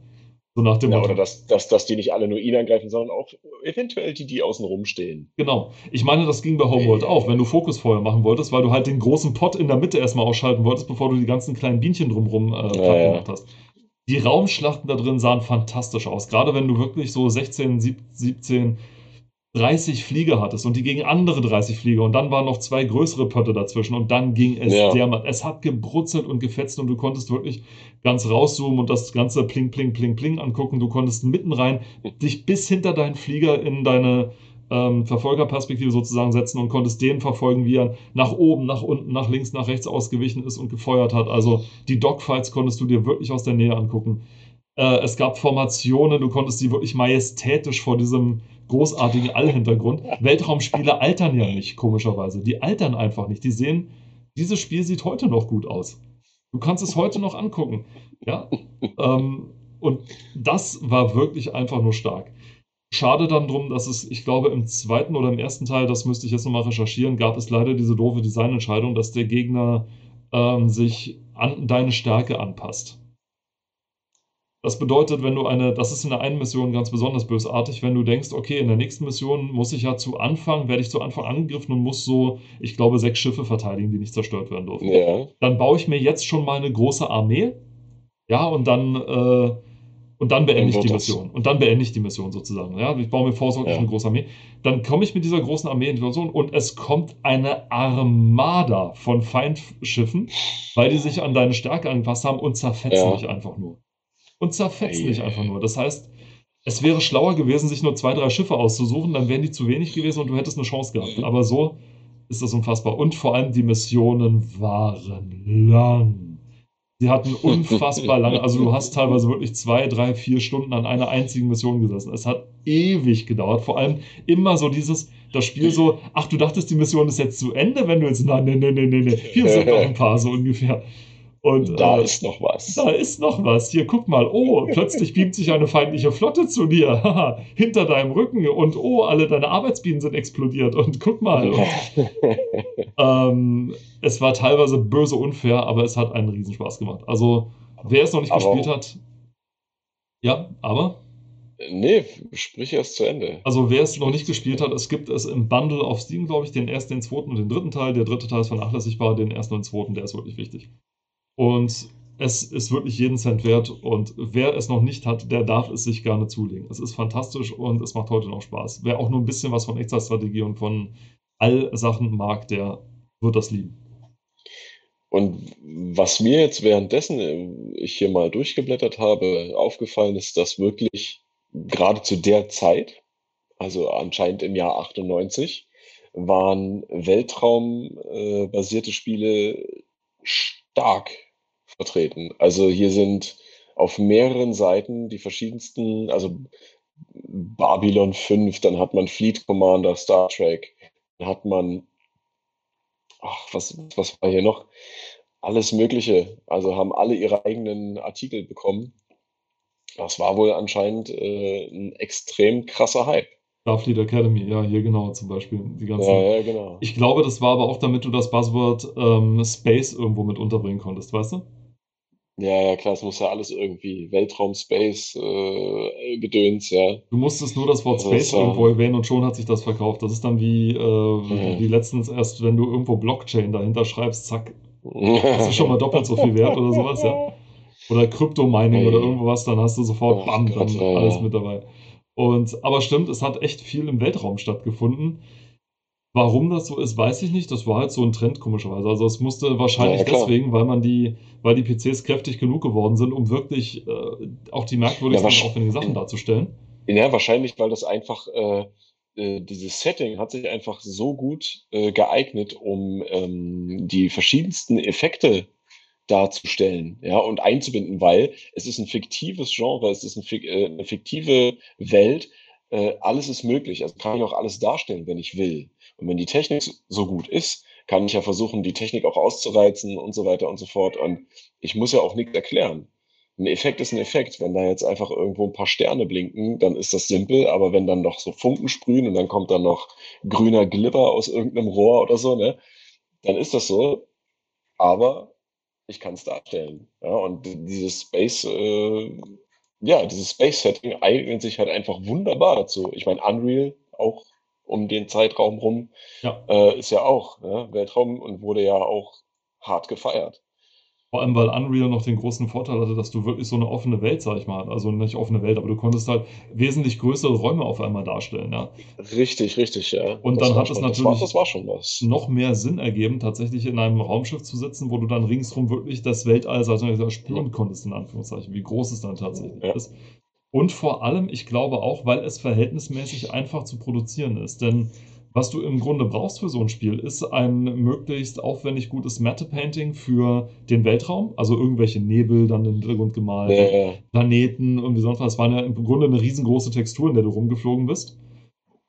So nach dem Ja, Motto. oder dass, dass, dass die nicht alle nur ihn angreifen, sondern auch eventuell die, die außen rumstehen. Genau. Ich meine, das ging bei Homeworld auch, wenn du Fokusfeuer machen wolltest, weil du halt den großen Pot in der Mitte erstmal ausschalten wolltest, bevor du die ganzen kleinen Bienchen drumherum äh, Ja, ja. gemacht hast. Die Raumschlachten da drin sahen fantastisch aus. Gerade wenn du wirklich so 16, sieb- 17, 30 Flieger hattest und die gegen andere 30 Flieger und dann waren noch zwei größere Pötte dazwischen und dann ging es Ja. dermaßen. Es hat gebrutzelt und gefetzt und du konntest wirklich ganz rauszoomen und das ganze Pling, Pling, Pling, Pling angucken. Du konntest mitten rein dich bis hinter deinen Flieger in deine ähm, Verfolgerperspektive sozusagen setzen und konntest den verfolgen, wie er nach oben, nach unten, nach links, nach rechts ausgewichen ist und gefeuert hat. Also die Dogfights konntest du dir wirklich aus der Nähe angucken. Äh, es gab Formationen, du konntest sie wirklich majestätisch vor diesem großartigen Allhintergrund. Weltraumspiele altern ja nicht, komischerweise. Die altern einfach nicht. Die sehen, dieses Spiel sieht heute noch gut aus. Du kannst es heute noch angucken. Ja. [LAUGHS] Ähm, und das war wirklich einfach nur stark. Schade dann drum, dass es, ich glaube, im zweiten oder im ersten Teil, das müsste ich jetzt nochmal recherchieren, gab es leider diese doofe Designentscheidung, dass der Gegner ähm, sich an deine Stärke anpasst. Das bedeutet, wenn du eine, das ist in der einen Mission ganz besonders bösartig, wenn du denkst, okay, in der nächsten Mission muss ich ja zu Anfang, werde ich zu Anfang angegriffen und muss so, ich glaube, sechs Schiffe verteidigen, die nicht zerstört werden dürfen Ja. dann baue ich mir jetzt schon mal eine große Armee. Ja, und dann, äh, und dann beende ich die. Mission. Und dann beende ich die Mission sozusagen. Ja, ich baue mir vorsorglich Ja. eine große Armee. Dann komme ich mit dieser großen Armee in die Mission und es kommt eine Armada von Feindschiffen, weil die sich an deine Stärke angepasst haben und zerfetzen Ja. dich einfach nur. Und zerfetzen Ei, dich ei, einfach ei. nur. Das heißt, es wäre schlauer gewesen, sich nur zwei, drei Schiffe auszusuchen, dann wären die zu wenig gewesen und du hättest eine Chance gehabt. Aber so ist das unfassbar. Und vor allem die Missionen waren lang. Sie hatten [LAUGHS] unfassbar lange, also du hast teilweise wirklich zwei, drei, vier Stunden an einer einzigen Mission gesessen. Es hat ewig gedauert. Vor allem immer so dieses, das Spiel so, ach, du dachtest, die Mission ist jetzt zu Ende, wenn du jetzt, nein, nein, nein, nein, nein, nein. hier sind noch ein paar, so ungefähr. Und Da äh, ist noch was. da ist noch was. Hier, guck mal. Oh, [LAUGHS] plötzlich beamt sich eine feindliche Flotte zu dir. Hinter deinem Rücken. Und oh, alle deine Arbeitsbienen sind explodiert. Und guck mal. Und, [LAUGHS] ähm, es war teilweise böse unfair, aber es hat einen Riesenspaß gemacht. Also, wer es noch nicht Aber- gespielt hat, ja, aber, nee, sprich erst zu Ende. also wer es noch nicht gespielt hat, es gibt es im Bundle auf Steam, glaube ich, den ersten, den zweiten und den dritten Teil. Der dritte Teil ist vernachlässigbar, den ersten und den zweiten, der ist wirklich wichtig. Und es ist wirklich jeden Cent wert und wer es noch nicht hat, der darf es sich gerne zulegen. Es ist fantastisch und es macht heute noch Spaß. Wer auch nur ein bisschen was von Echtzeitstrategie und von all Sachen mag, der wird das lieben. Und was mir jetzt währenddessen äh, ich hier mal durchgeblättert habe, aufgefallen ist, dass wirklich gerade zu der Zeit, also anscheinend im Jahr 98, waren Weltraum-basierte äh, Spiele stark vertreten. Also hier sind auf mehreren Seiten die verschiedensten, also Babylon 5, dann hat man Fleet Commander, Star Trek, dann hat man, ach, was, was war hier noch? Alles Mögliche. Also haben alle ihre eigenen Artikel bekommen. Das war wohl anscheinend äh, ein extrem krasser Hype. Starfleet Academy, ja, hier genau zum Beispiel. Die ganzen. Ja, ja, genau. Ich glaube, das war aber auch, damit du das Buzzword ähm, Space irgendwo mit unterbringen konntest, weißt du? Ja, ja, klar, es muss ja alles irgendwie Weltraum, Space, äh, Gedöns, ja. Du musstest nur das Wort Also Space das war- irgendwo erwähnen und schon hat sich das verkauft. Das ist dann wie, äh, Mhm. wie letztens erst, wenn du irgendwo Blockchain dahinter schreibst, zack, das ist schon mal doppelt so viel [LAUGHS] wert oder sowas, ja. Oder Kryptomining Hey. oder irgendwas, dann hast du sofort Ach bam, Gott, dann ja, alles ja. mit dabei. Und, aber stimmt, es hat echt viel im Weltraum stattgefunden. Warum das so ist, weiß ich nicht. Das war halt so ein Trend, komischerweise. Also es musste wahrscheinlich Ja, deswegen, weil man die, weil die PCs kräftig genug geworden sind, um wirklich äh, auch die merkwürdigsten Ja, aufwendigen Sachen darzustellen. Ja, wahrscheinlich, weil das einfach, äh, äh, dieses Setting hat sich einfach so gut äh, geeignet, um ähm, die verschiedensten Effekte darzustellen, ja, und einzubinden, weil es ist ein fiktives Genre, es ist ein, fik- äh, eine fiktive Welt, alles ist möglich, also kann ich auch alles darstellen, wenn ich will. Und wenn die Technik so gut ist, kann ich ja versuchen, die Technik auch auszureizen und so weiter und so fort. Und ich muss ja auch nichts erklären. Ein Effekt ist ein Effekt. Wenn da jetzt einfach irgendwo ein paar Sterne blinken, dann ist das simpel. Aber wenn dann noch so Funken sprühen und dann kommt dann noch grüner Glibber aus irgendeinem Rohr oder so, ne, dann ist das so. Aber ich kann es darstellen. Ja, und dieses Space, äh, ja, dieses Space-Setting eignet sich halt einfach wunderbar dazu. Ich meine, Unreal auch um den Zeitraum rum Ja. äh, ist ja auch ne, Weltraum und wurde ja auch hart gefeiert. Vor allem, weil Unreal noch den großen Vorteil hatte, dass du wirklich so eine offene Welt, sag ich mal, also nicht offene Welt, aber du konntest halt wesentlich größere Räume auf einmal darstellen, ja. Richtig, richtig, ja. Und Das dann hat es schon, das war, natürlich das war noch mehr Sinn ergeben, tatsächlich in einem Raumschiff zu sitzen, wo du dann ringsrum wirklich das Weltall mal, spüren konntest, in Anführungszeichen, wie groß es dann tatsächlich Ja. ist. Und vor allem, ich glaube auch, weil es verhältnismäßig einfach zu produzieren ist. Denn was du im Grunde brauchst für so ein Spiel, ist ein möglichst aufwendig gutes Matte-Painting für den Weltraum, also irgendwelche Nebel dann im Hintergrund gemalt, Äh, Planeten, irgendwie sonst was. Es waren ja im Grunde eine riesengroße Textur, in der du rumgeflogen bist.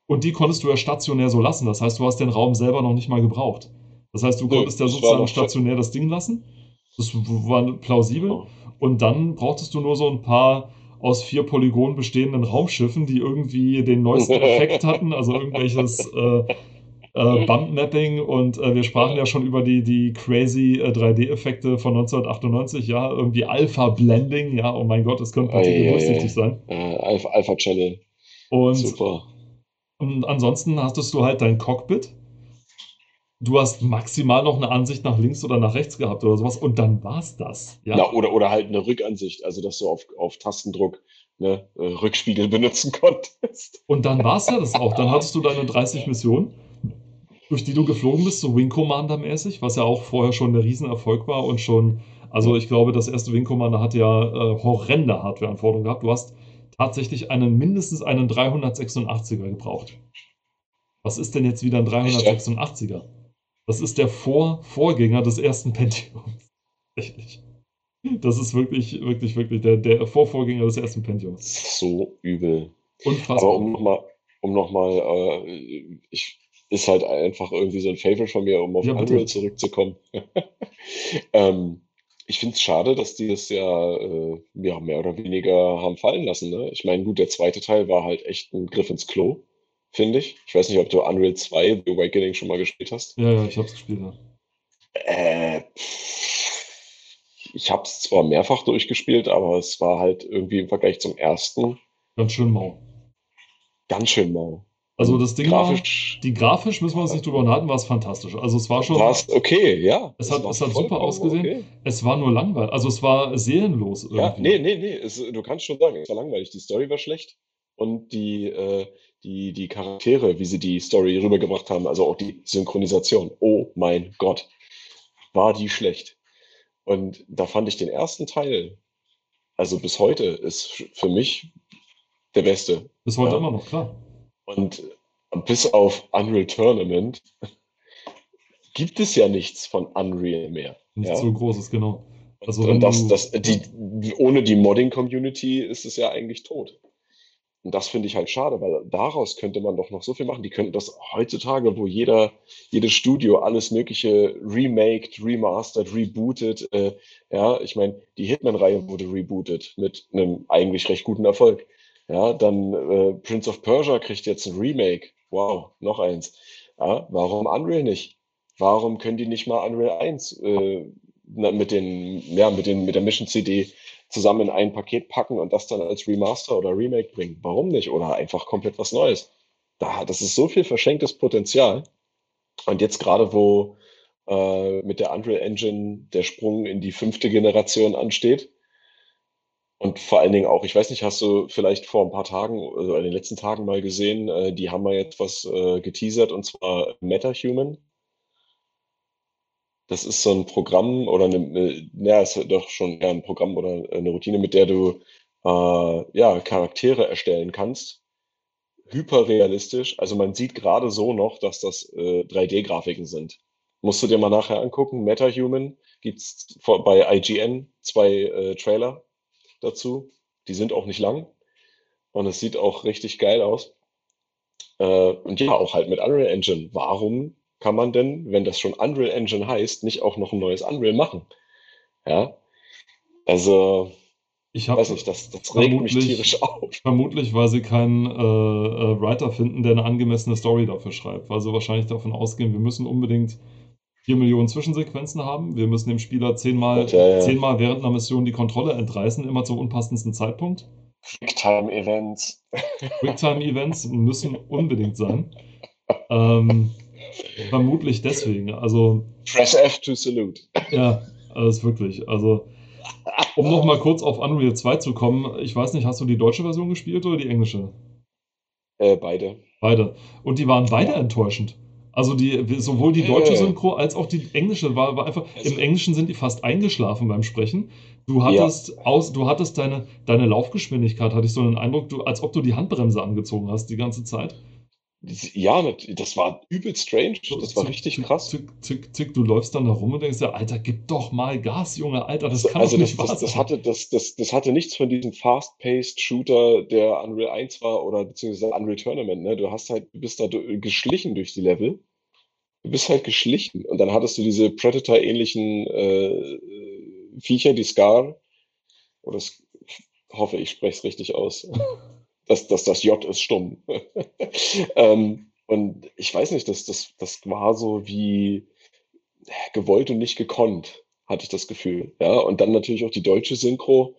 Und die konntest du ja stationär so lassen. Das heißt, du hast den Raum selber noch nicht mal gebraucht. Das heißt, du konntest ja sozusagen stationär das Ding lassen. Das war plausibel. genau. Und dann brauchtest du nur so ein paar aus vier Polygonen bestehenden Raumschiffen, die irgendwie den neuesten [LAUGHS] Effekt hatten, also irgendwelches äh, äh, Bumpmapping und äh, wir sprachen ja schon über die, die crazy äh, 3D-Effekte von 1998, ja, irgendwie Alpha-Blending, ja, oh mein Gott, es können Partikel Ei, durchsichtig sein. Äh, Alpha, Alpha Channel. Und, Super. und ansonsten hattest du halt dein Cockpit. Du hast maximal noch eine Ansicht nach links oder nach rechts gehabt oder sowas und dann war's das. Ja. Na, oder, oder halt eine Rückansicht, also dass du auf, auf Tastendruck ne, äh, Rückspiegel [LAUGHS] benutzen konntest. Und dann war es ja das auch. Dann hattest du deine 30 Missionen, durch die du geflogen bist, so Wing Commander mäßig, was ja auch vorher schon ein Riesenerfolg war und schon, also ich glaube, das erste Wing Commander hatte ja äh, horrende Hardwareanforderungen gehabt. Du hast tatsächlich einen mindestens einen 386er gebraucht. Was ist denn jetzt wieder ein 386er? Das ist der Vor Vorgänger des ersten Pentiums. Tatsächlich. Das ist wirklich, wirklich, wirklich der, der Vorvorgänger des ersten Pentiums. So übel. Unfassbar. Aber um nochmal, um noch mal, äh, ich, ist halt einfach irgendwie so ein Favorite von mir, um auf Ja. Unreal zurückzukommen. [LAUGHS] ähm, ich finde es schade, dass die das ja, äh, ja mehr oder weniger haben fallen lassen. Ne? Ich meine, gut, der zweite Teil war halt echt ein Griff ins Klo, finde ich. Ich weiß nicht, ob du Unreal 2 The Awakening schon mal gespielt hast. Ja, ja, ich hab's gespielt. Ja. Äh, ich habe es zwar mehrfach durchgespielt, aber es war halt irgendwie im Vergleich zum ersten Ganz schön mau. ganz schön mau. Also das Ding war, Grafisch die grafisch müssen wir uns nicht drüber unterhalten, war es fantastisch. Also es war schon, war es okay, ja. Es hat- war es hat super ausgesehen. okay. es war nur langweilig. Also es war seelenlos irgendwie. Ja, nee, nee, nee. Es, du kannst schon sagen, es war langweilig. Die Story war schlecht und die, äh, die, die Charaktere, wie sie die Story rübergebracht haben, also auch die Synchronisation. Oh mein Gott, war die schlecht. Und da fand ich den ersten Teil, also bis heute, ist für mich der beste. Bis heute Ja. immer noch, klar. Und bis auf Unreal Tournament gibt es ja nichts von Unreal mehr. Nicht ja? so großes, genau. Also und das, das, die, ohne die Modding-Community ist es ja eigentlich tot. Und das finde ich halt schade, weil daraus könnte man doch noch so viel machen. Die könnten das heutzutage, wo jeder, jedes Studio alles Mögliche remaked, remastered, rebootet. Äh, ja, ich meine, die Hitman-Reihe wurde rebootet mit einem eigentlich recht guten Erfolg. Ja, dann äh, Prince of Persia kriegt jetzt ein Remake. Wow, noch eins. Ja, warum Unreal nicht? Warum können die nicht mal Unreal 1 äh, mit den, ja, mit den, mit der Mission CD zusammen in ein Paket packen und das dann als Remaster oder Remake bringen? Warum nicht? Oder einfach komplett was Neues? Da, das ist so viel verschenktes Potenzial. Und jetzt gerade, wo äh, mit der Unreal Engine der Sprung in die fünfte Generation ansteht, und vor allen Dingen auch, ich weiß nicht, hast du vielleicht vor ein paar Tagen, also in den letzten Tagen mal gesehen, äh, die haben mal jetzt was äh, geteasert und zwar MetaHuman. Das ist so ein Programm oder eine, eine- ja, ist doch schon ein Programm oder eine Routine, mit der du äh, ja, Charaktere erstellen kannst. Hyperrealistisch. Also man sieht gerade so noch, dass das äh, 3D-Grafiken sind. Musst du dir mal nachher angucken. MetaHuman gibt es bei IGN zwei äh, Trailer dazu. Die sind auch nicht lang. Und es sieht auch richtig geil aus. Äh, und ja, auch halt mit Unreal Engine. Warum kann man denn, wenn das schon Unreal Engine heißt, nicht auch noch ein neues Unreal machen? Ja. Also, Ich weiß nicht, das, das regt mich vermutlich, tierisch auf. vermutlich, weil sie keinen äh, äh, Writer finden, der eine angemessene Story dafür schreibt. Weil sie wahrscheinlich davon ausgehen, wir müssen unbedingt 4 Millionen Zwischensequenzen haben. Wir müssen dem Spieler zehnmal, ja, ja. zehnmal während einer Mission die Kontrolle entreißen, immer zum unpassendsten Zeitpunkt. Quicktime-Events. Quicktime-Events müssen unbedingt sein. Ähm, vermutlich deswegen. Also, Press F to salute. ja, das ist wirklich. Also, um nochmal kurz auf Unreal 2 zu kommen, ich weiß nicht, hast du die deutsche Version gespielt oder die englische? Äh, beide. Beide. Und die waren beide Ja. enttäuschend. Also die, sowohl die deutsche Äh. Synchro als auch die englische war, war einfach. Also- Im Englischen sind die fast eingeschlafen beim Sprechen. Du hattest aus, du hattest deine, deine Laufgeschwindigkeit, hatte ich so den Eindruck, du, als ob du die Handbremse angezogen hast die ganze Zeit. Ja, das war übel strange. Das war zick, richtig krass. Zick, zick, zick, du läufst dann da rum und denkst dir, Alter, gib doch mal Gas, Junge, Alter, das kann also doch das, nicht das, das, sein. hatte, das, das, das hatte nichts von diesem Fast-Paced Shooter, der Unreal 1 war oder beziehungsweise Unreal Tournament. Ne? Du hast halt, du bist da geschlichen durch die Level. Du bist halt geschlichen. Und dann hattest du diese Predator-ähnlichen äh, Viecher, die Scar. Oder das, hoffe, ich spreche es richtig aus. [LAUGHS] Das, das, das J ist stumm. [LAUGHS] ähm, und ich weiß nicht, das, das, das war so wie gewollt und nicht gekonnt, hatte ich das Gefühl. Ja, und dann natürlich auch die deutsche Synchro,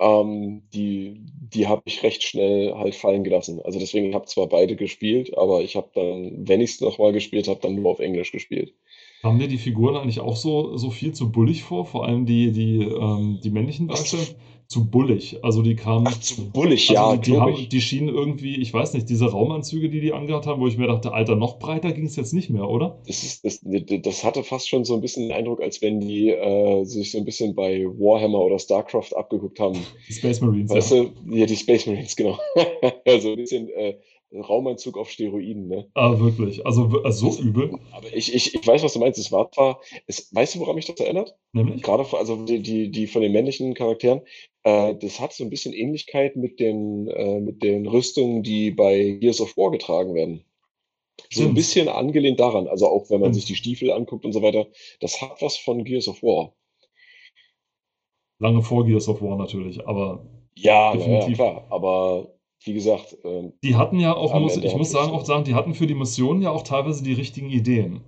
ähm, die, die habe ich recht schnell halt fallen gelassen. Also deswegen, ich habe zwar beide gespielt, aber ich habe dann, wenn ich es nochmal gespielt habe, dann nur auf Englisch gespielt. Haben dir die Figuren eigentlich auch so, so viel zu bullig vor? Vor allem die, die, ähm, die männlichen Darsteller? Zu bullig. Also die kamen. Ach, zu bullig, Also ja, die, die, haben, die schienen irgendwie, ich weiß nicht, diese Raumanzüge, die die angehabt haben, wo ich mir dachte, Alter, noch breiter ging es jetzt nicht mehr, oder? Das, ist, das, das hatte fast schon so ein bisschen den Eindruck, als wenn die äh, sich so ein bisschen bei Warhammer oder StarCraft abgeguckt haben. Die Space Marines, Weißt ja. du, ja, die Space Marines, genau. [LAUGHS] also ein bisschen äh, Raumanzug auf Steroiden, ne? Ah, wirklich. Also also so übel. Aber ich, ich, ich weiß, was du meinst. Es war zwar, es, weißt du, woran mich das erinnert? Nämlich? Gerade von- also die, die, die von den männlichen Charakteren, äh, das hat so ein bisschen Ähnlichkeit mit den, äh, mit den Rüstungen, die bei Gears of War getragen werden. So ein bisschen angelehnt daran, also auch wenn man Stimmt. sich die Stiefel anguckt und so weiter, das hat was von Gears of War. Lange vor Gears of War natürlich, aber Ja, na ja, Definitiv. klar, aber wie gesagt, ähm, die hatten ja auch, muss, ich muss sagen, auch sagen, die hatten für die Missionen ja auch teilweise die richtigen Ideen.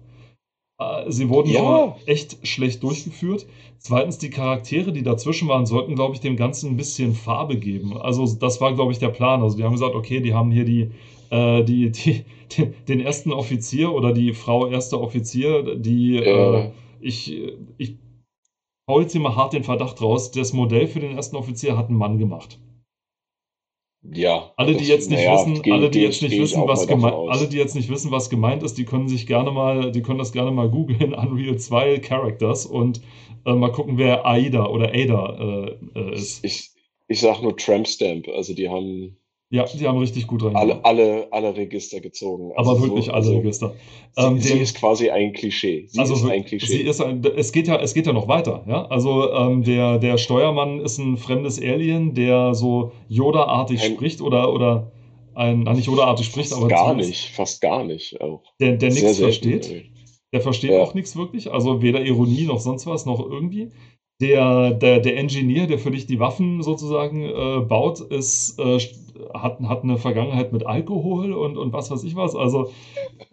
Äh, Sie wurden Ja. echt schlecht durchgeführt. Zweitens, die Charaktere, die dazwischen waren, sollten, glaube ich, dem Ganzen ein bisschen Farbe geben. Also, das war, glaube ich, der Plan. Also, die haben gesagt, okay, die haben hier die, äh, die, [LAUGHS] die, den, den ersten Offizier oder die Frau erster Offizier, die, äh, ich, ich hau jetzt hier mal hart den Verdacht raus, das Modell für den ersten Offizier hat ein Mann gemacht. Ja. Alle, die jetzt nicht wissen, die jetzt nicht was gemeint, alle, die jetzt nicht wissen, was gemeint ist, die können sich gerne mal, die können das gerne mal googeln, Unreal 2 Characters und äh, mal gucken, wer Aida oder Ada äh, äh, ist. Ich, ich sag nur Tramp Stamp, also die haben Ja, die haben richtig gut alle, reingemacht. alle, alle Register gezogen. Aber Also wirklich so, alle also Register. Sie, Ähm, sie den- ist quasi ein Klischee. Sie also ist ein Klischee. sie ist ein, es geht ja, es geht ja noch weiter, ja. Also ähm, der, der Steuermann ist ein fremdes Alien, der so Yoda-artig spricht oder, oder ein, na, nicht Yoda-artig spricht, fast aber gar nicht, fast gar nicht. Auch. Der, der nichts versteht. Der versteht Ja. auch nichts wirklich, also weder Ironie noch sonst was, noch irgendwie. Der, der, der Engineer, der für dich die Waffen sozusagen äh, baut, ist, äh, hat, hat eine Vergangenheit mit Alkohol und, und was weiß ich was. Also,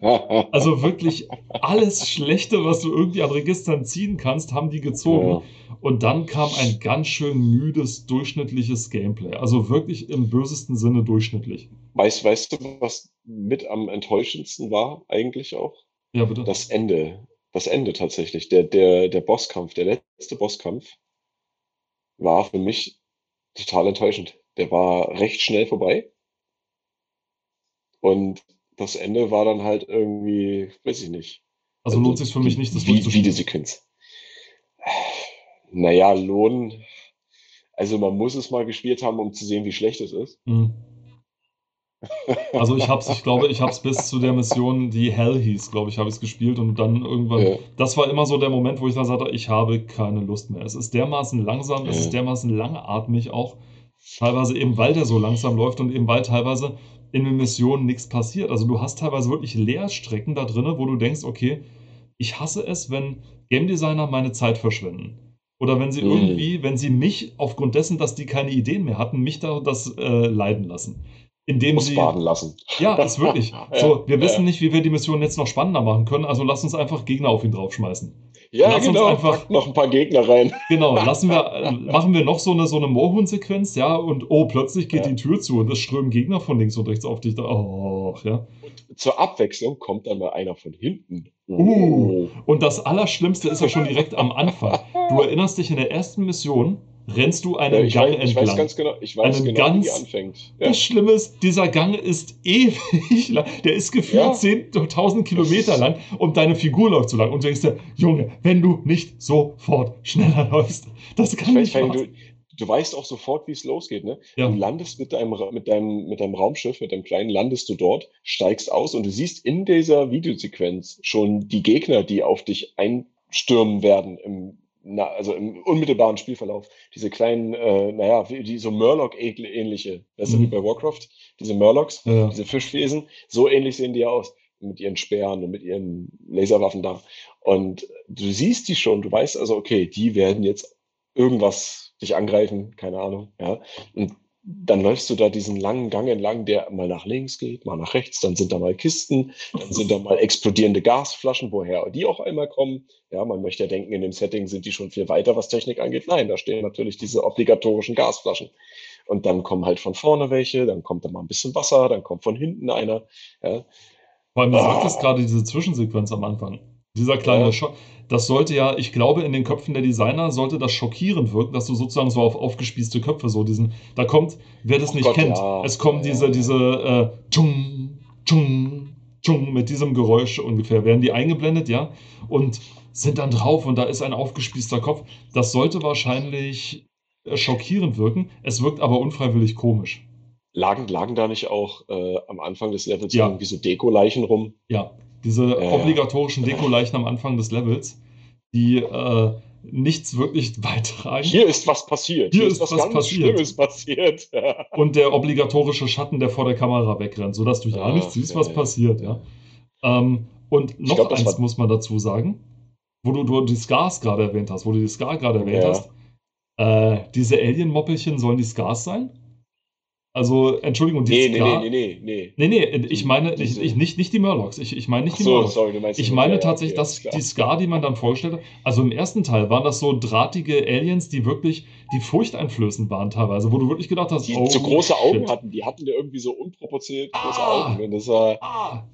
[LAUGHS] also wirklich alles Schlechte, was du irgendwie an Registern ziehen kannst, haben die gezogen. Ja. Und dann kam ein ganz schön müdes, durchschnittliches Gameplay. Also wirklich im bösesten Sinne durchschnittlich. Weißt, weißt du, was mit am enttäuschendsten war eigentlich auch? Ja, bitte. Das Ende. Das Ende tatsächlich. Der, der, der Bosskampf, der letzte Bosskampf war für mich total enttäuschend. Der war recht schnell vorbei. Und das Ende war dann halt irgendwie, weiß ich nicht. also lohnt sich für mich die- nicht, das wie, durchzuspielen. Videosequenz. Naja, Lohn. Also man muss es mal gespielt haben, um zu sehen, wie schlecht es ist. Mhm. Also ich hab's, ich glaube, ich hab's bis zu der Mission, die Hell hieß, glaube ich, habe ich es gespielt und dann irgendwann, Ja. das war immer so der Moment, wo ich dann sagte, ich habe keine Lust mehr. Es ist dermaßen langsam, es Ja. ist dermaßen langatmig auch, teilweise eben, weil der so langsam läuft und eben weil teilweise in den Missionen nichts passiert. Also du hast teilweise wirklich Leerstrecken da drin, wo du denkst, okay, ich hasse es, wenn Game Designer meine Zeit verschwenden. Oder wenn sie Mhm. irgendwie, wenn sie mich aufgrund dessen, dass die keine Ideen mehr hatten, mich da das äh, leiden lassen. Indem sie. Ausbaden lassen. Ja, [LAUGHS] ist wirklich. Ja, So, wir ja. wissen nicht, wie wir die Mission jetzt noch spannender machen können, also lass uns einfach Gegner auf ihn draufschmeißen. Ja, Lass uns genau. einfach- Packt noch ein paar Gegner rein. [LAUGHS] Genau, lassen wir, [LAUGHS] machen wir noch so eine, so eine Moorhuhn-Sequenz, ja, und oh, plötzlich geht Ja. die Tür zu und es strömen Gegner von links und rechts auf dich. Da, oh, ja. Zur Abwechslung kommt dann mal einer von hinten. Uh. Und das Allerschlimmste ist ja schon direkt am Anfang. Du erinnerst dich, in der ersten Mission rennst du Ja, einen ich, Gang weiß, ich weiß entlang. ganz genau, ich weiß Einen genau, wie die ganz- anfängt. Ja. Das Schlimme ist, dieser Gang ist ewig lang. Der ist gefühlt Ja. 10.000 Kilometer lang und deine Figur läuft so lang. Und du denkst dir, Junge, wenn du nicht sofort schneller läufst, das kann Ich nicht wahr du, du weißt auch sofort, wie es losgeht. Ne? Ja. Du landest mit deinem, mit, deinem, mit deinem Raumschiff, mit deinem kleinen, landest du dort, steigst aus und du siehst in dieser Videosequenz schon die Gegner, die auf dich einstürmen werden, im, na, also im unmittelbaren Spielverlauf. Diese kleinen, äh, naja, die so Murloc-ähnliche, das Mhm. wie bei Warcraft, diese Murlocs, Ja. diese Fischwesen, so ähnlich sehen die ja aus. Mit ihren Speeren und mit ihren Laserwaffen da. Und du siehst die schon, du weißt also, okay, die werden jetzt irgendwas dich angreifen, keine Ahnung, ja. Und dann läufst du da diesen langen Gang entlang, der mal nach links geht, mal nach rechts, dann sind da mal Kisten, dann sind da mal explodierende Gasflaschen, woher die auch einmal kommen. Ja, man möchte ja denken, in dem Setting sind die schon viel weiter, was Technik angeht. Nein, da stehen natürlich diese obligatorischen Gasflaschen. Und dann kommen halt von vorne welche, dann kommt da mal ein bisschen Wasser, dann kommt von hinten einer. Ja, Vor allem, du Ah. sagtest gerade diese Zwischensequenz am Anfang. Dieser kleine Ja. Schock. Das sollte ja, ich glaube, in den Köpfen der Designer sollte das schockierend wirken, dass du sozusagen so auf aufgespießte Köpfe so diesen, da kommt, wer das Oh nicht Gott, kennt, ja. es kommen Ja, diese, diese, äh, tschung, tschung, tschung, mit diesem Geräusch ungefähr, werden die eingeblendet, ja, und sind dann drauf und da ist ein aufgespießter Kopf. Das sollte wahrscheinlich äh, schockierend wirken, es wirkt aber unfreiwillig komisch. Lagen, lagen da nicht auch äh, am Anfang des Levels Ja. irgendwie so Deko-Leichen rum? Ja, diese ja. obligatorischen Dekoleichen am Anfang des Levels, die äh, nichts wirklich [LAUGHS] beitragen. Hier ist was passiert. Hier ist was passiert. Schlimmes passiert. [LAUGHS] Und der obligatorische Schatten, der vor der Kamera wegrennt, sodass du ja Ach, nicht siehst, ja, was ja. passiert. Ja. Ähm, und noch glaub, eins muss man dazu sagen, wo du, du die Scars gerade erwähnt hast, wo du die Scar gerade erwähnt hast. Äh, diese Alien-Moppelchen sollen die Scars sein? Also, Entschuldigung, die Nee, nee, nee, nee, nee, nee. Nee, nee, ich meine ich, ich, nicht, nicht die Murlocs. Ich, ich meine nicht Ach die so, Murlocs. sorry, du meinst Ich meine ja, ja, tatsächlich, okay, dass die Scar, die man dann vorgestellt hat, also im ersten Teil waren das so drahtige Aliens, die wirklich, die furchteinflößend waren teilweise, wo du wirklich gedacht hast, die oh, so große Augen shit. hatten, die hatten ja irgendwie so unproportioniert große Ah. Augen. Und das war, Ah.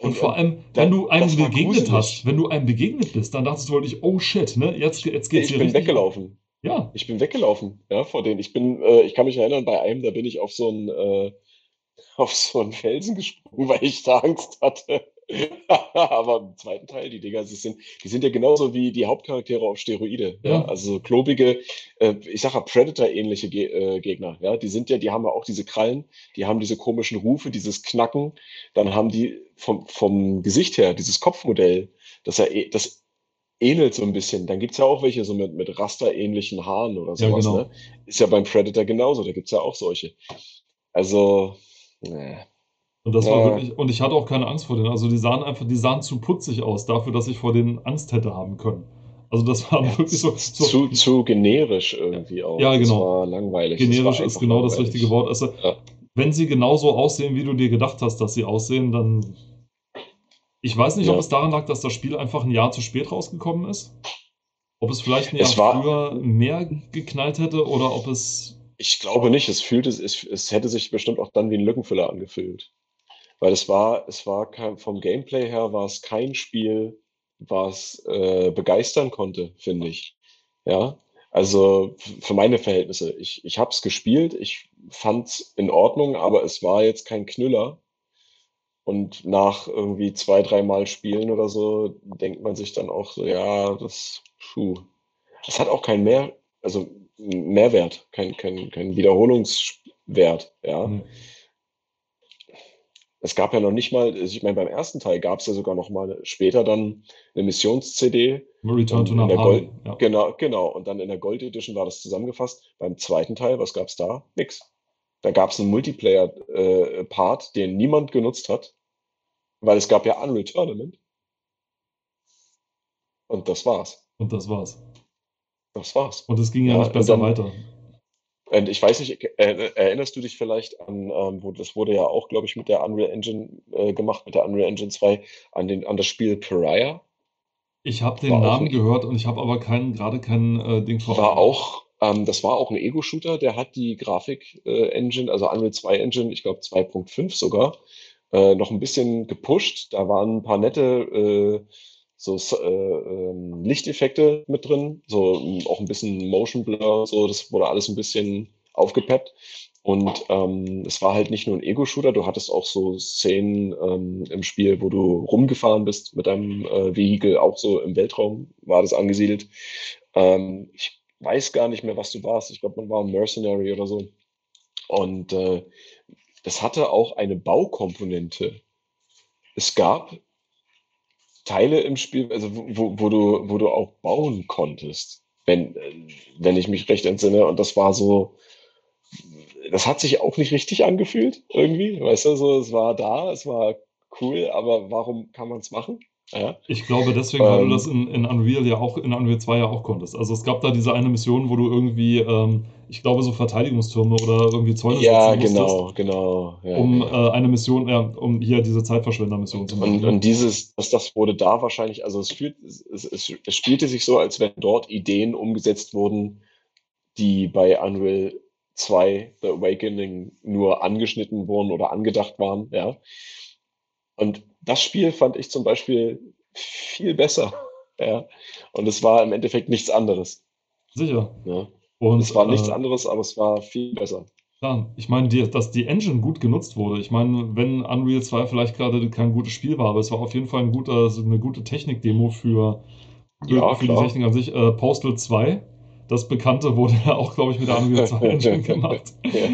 Und Und, vor allem, wenn du einem begegnet gruselig. hast, wenn du einem begegnet bist, dann dachtest du wirklich, oh shit, ne, jetzt, jetzt geht's ich hier bin richtig. weggelaufen. Ja, Ich bin weggelaufen, ja, vor denen. Ich bin, äh, ich kann mich erinnern, bei einem, da bin ich auf so einen, äh, [LAUGHS] auf so einen Felsen gesprungen, weil ich da Angst hatte. [LAUGHS] Aber im zweiten Teil, die Dinger, die sind, die sind ja genauso wie die Hauptcharaktere auf Steroide. Ja. Ja. Also so klobige, äh, ich sag ja Predator-ähnliche Ge äh, Gegner. Ja, die sind ja, die haben ja auch diese Krallen, die haben diese komischen Rufe, dieses Knacken. Dann haben die vom, vom Gesicht her, dieses Kopfmodell, das ja, eh- das ähnelt so ein bisschen. Dann gibt's ja auch welche so mit, mit rasterähnlichen Haaren oder Ja, sowas. genau. Ne? Ist ja beim Predator genauso, da gibt's ja auch solche. Also, ne. und das war Ja. wirklich, und ich hatte auch keine Angst vor denen. Also die sahen einfach, die sahen zu putzig aus dafür, dass ich vor denen Angst hätte haben können. Also das war Ja, wirklich so, so zu, zu generisch irgendwie auch. Ja, Das genau. war langweilig. Das generisch war ist genau das langweilig. richtige Wort. Also, Ja. wenn sie genauso aussehen, wie du dir gedacht hast, dass sie aussehen, dann. Ich weiß nicht, ob Ja. es daran lag, dass das Spiel einfach ein Jahr zu spät rausgekommen ist. Ob es vielleicht ein Jahr war- früher mehr geknallt hätte oder ob es. Ich glaube nicht. Es fühlte, es, es hätte sich bestimmt auch dann wie ein Lückenfüller angefühlt. Weil es war, es war kein, vom Gameplay her war es kein Spiel, was äh, begeistern konnte, finde ich. Ja, also für meine Verhältnisse. Ich, ich habe es gespielt, ich fand es in Ordnung, aber es war jetzt kein Knüller. Und nach irgendwie zwei, dreimal Spielen oder so denkt man sich dann auch so, ja, das, puh. Es hat auch keinen mehr, also Mehrwert, kein, kein, kein Wiederholungswert, ja. Nee. Es gab ja noch nicht mal, also ich meine, beim ersten Teil gab es ja sogar noch mal später dann eine Missions-CD. Return to. Gold- Ja. Genau, genau. Und dann in der Gold Edition war das zusammengefasst. Beim zweiten Teil, was gab's da? Nix. Da gab es einen Multiplayer-Part, äh, den niemand genutzt hat, weil es gab ja Unreal Tournament. Und das war's. Und das war's. Das war's. Und es ging ja, ja nicht besser dann, weiter. Und ich weiß nicht, erinnerst du dich vielleicht an, ähm, wo, das wurde ja auch, glaube ich, mit der Unreal Engine äh, gemacht, mit der Unreal Engine 2, an, den, an das Spiel Pariah? Ich habe den Namen gehört und ich habe aber kein, gerade kein äh, Ding vor. War auch, ähm, das war auch ein Ego-Shooter, der hat die Grafik-Engine, äh, also Unreal 2 Engine, ich glaube 2.5 sogar, äh, noch ein bisschen gepusht. Da waren ein paar nette äh, so äh, ähm, Lichteffekte mit drin, so ähm, auch ein bisschen Motion Blur, so das wurde alles ein bisschen aufgepeppt. Und ähm, es war halt nicht nur ein Ego-Shooter, du hattest auch so Szenen ähm, im Spiel, wo du rumgefahren bist mit deinem äh, Vehikel, auch so im Weltraum war das angesiedelt. Ähm, ich weiß gar nicht mehr, was du warst. Ich glaube, man war ein Mercenary oder so. Und äh, das hatte auch eine Baukomponente. Es gab Teile im Spiel, also wo, wo, du, wo du auch bauen konntest, wenn, wenn ich mich recht entsinne. Und das war so, das hat sich auch nicht richtig angefühlt, irgendwie. Weißt du, so, es war da, es war cool, aber warum kann man es machen? Ja. Ich glaube deswegen, weil du das ähm. in, in Unreal ja auch, in Unreal 2 ja auch konntest. Also es gab da diese eine Mission, wo du irgendwie, ähm, ich glaube, so Verteidigungstürme oder irgendwie Zäune Ja, genau, musstest, genau. Ja, um ja. Äh, eine Mission, ja, um hier diese Zeitverschwender-Mission zu machen. Und, und dieses, das, das wurde da wahrscheinlich, also es, fühlt, es, es, es spielte sich so, als wenn dort Ideen umgesetzt wurden, die bei Unreal 2 The Awakening nur angeschnitten wurden oder angedacht waren, ja. Und das Spiel fand ich zum Beispiel viel besser. Ja. Und es war im Endeffekt nichts anderes. Sicher. Ja. Und es war nichts äh, anderes, aber es war viel besser. Ja, ich meine, die, dass die Engine gut genutzt wurde. Ich meine, wenn Unreal 2 vielleicht gerade kein gutes Spiel war, aber es war auf jeden Fall ein guter, eine gute Technik-Demo für, für, ja, für die Technik an sich. Äh, Postal 2, das Bekannte, wurde ja auch, glaube ich, mit der Unreal 2 [LAUGHS] Engine gemacht. Ja.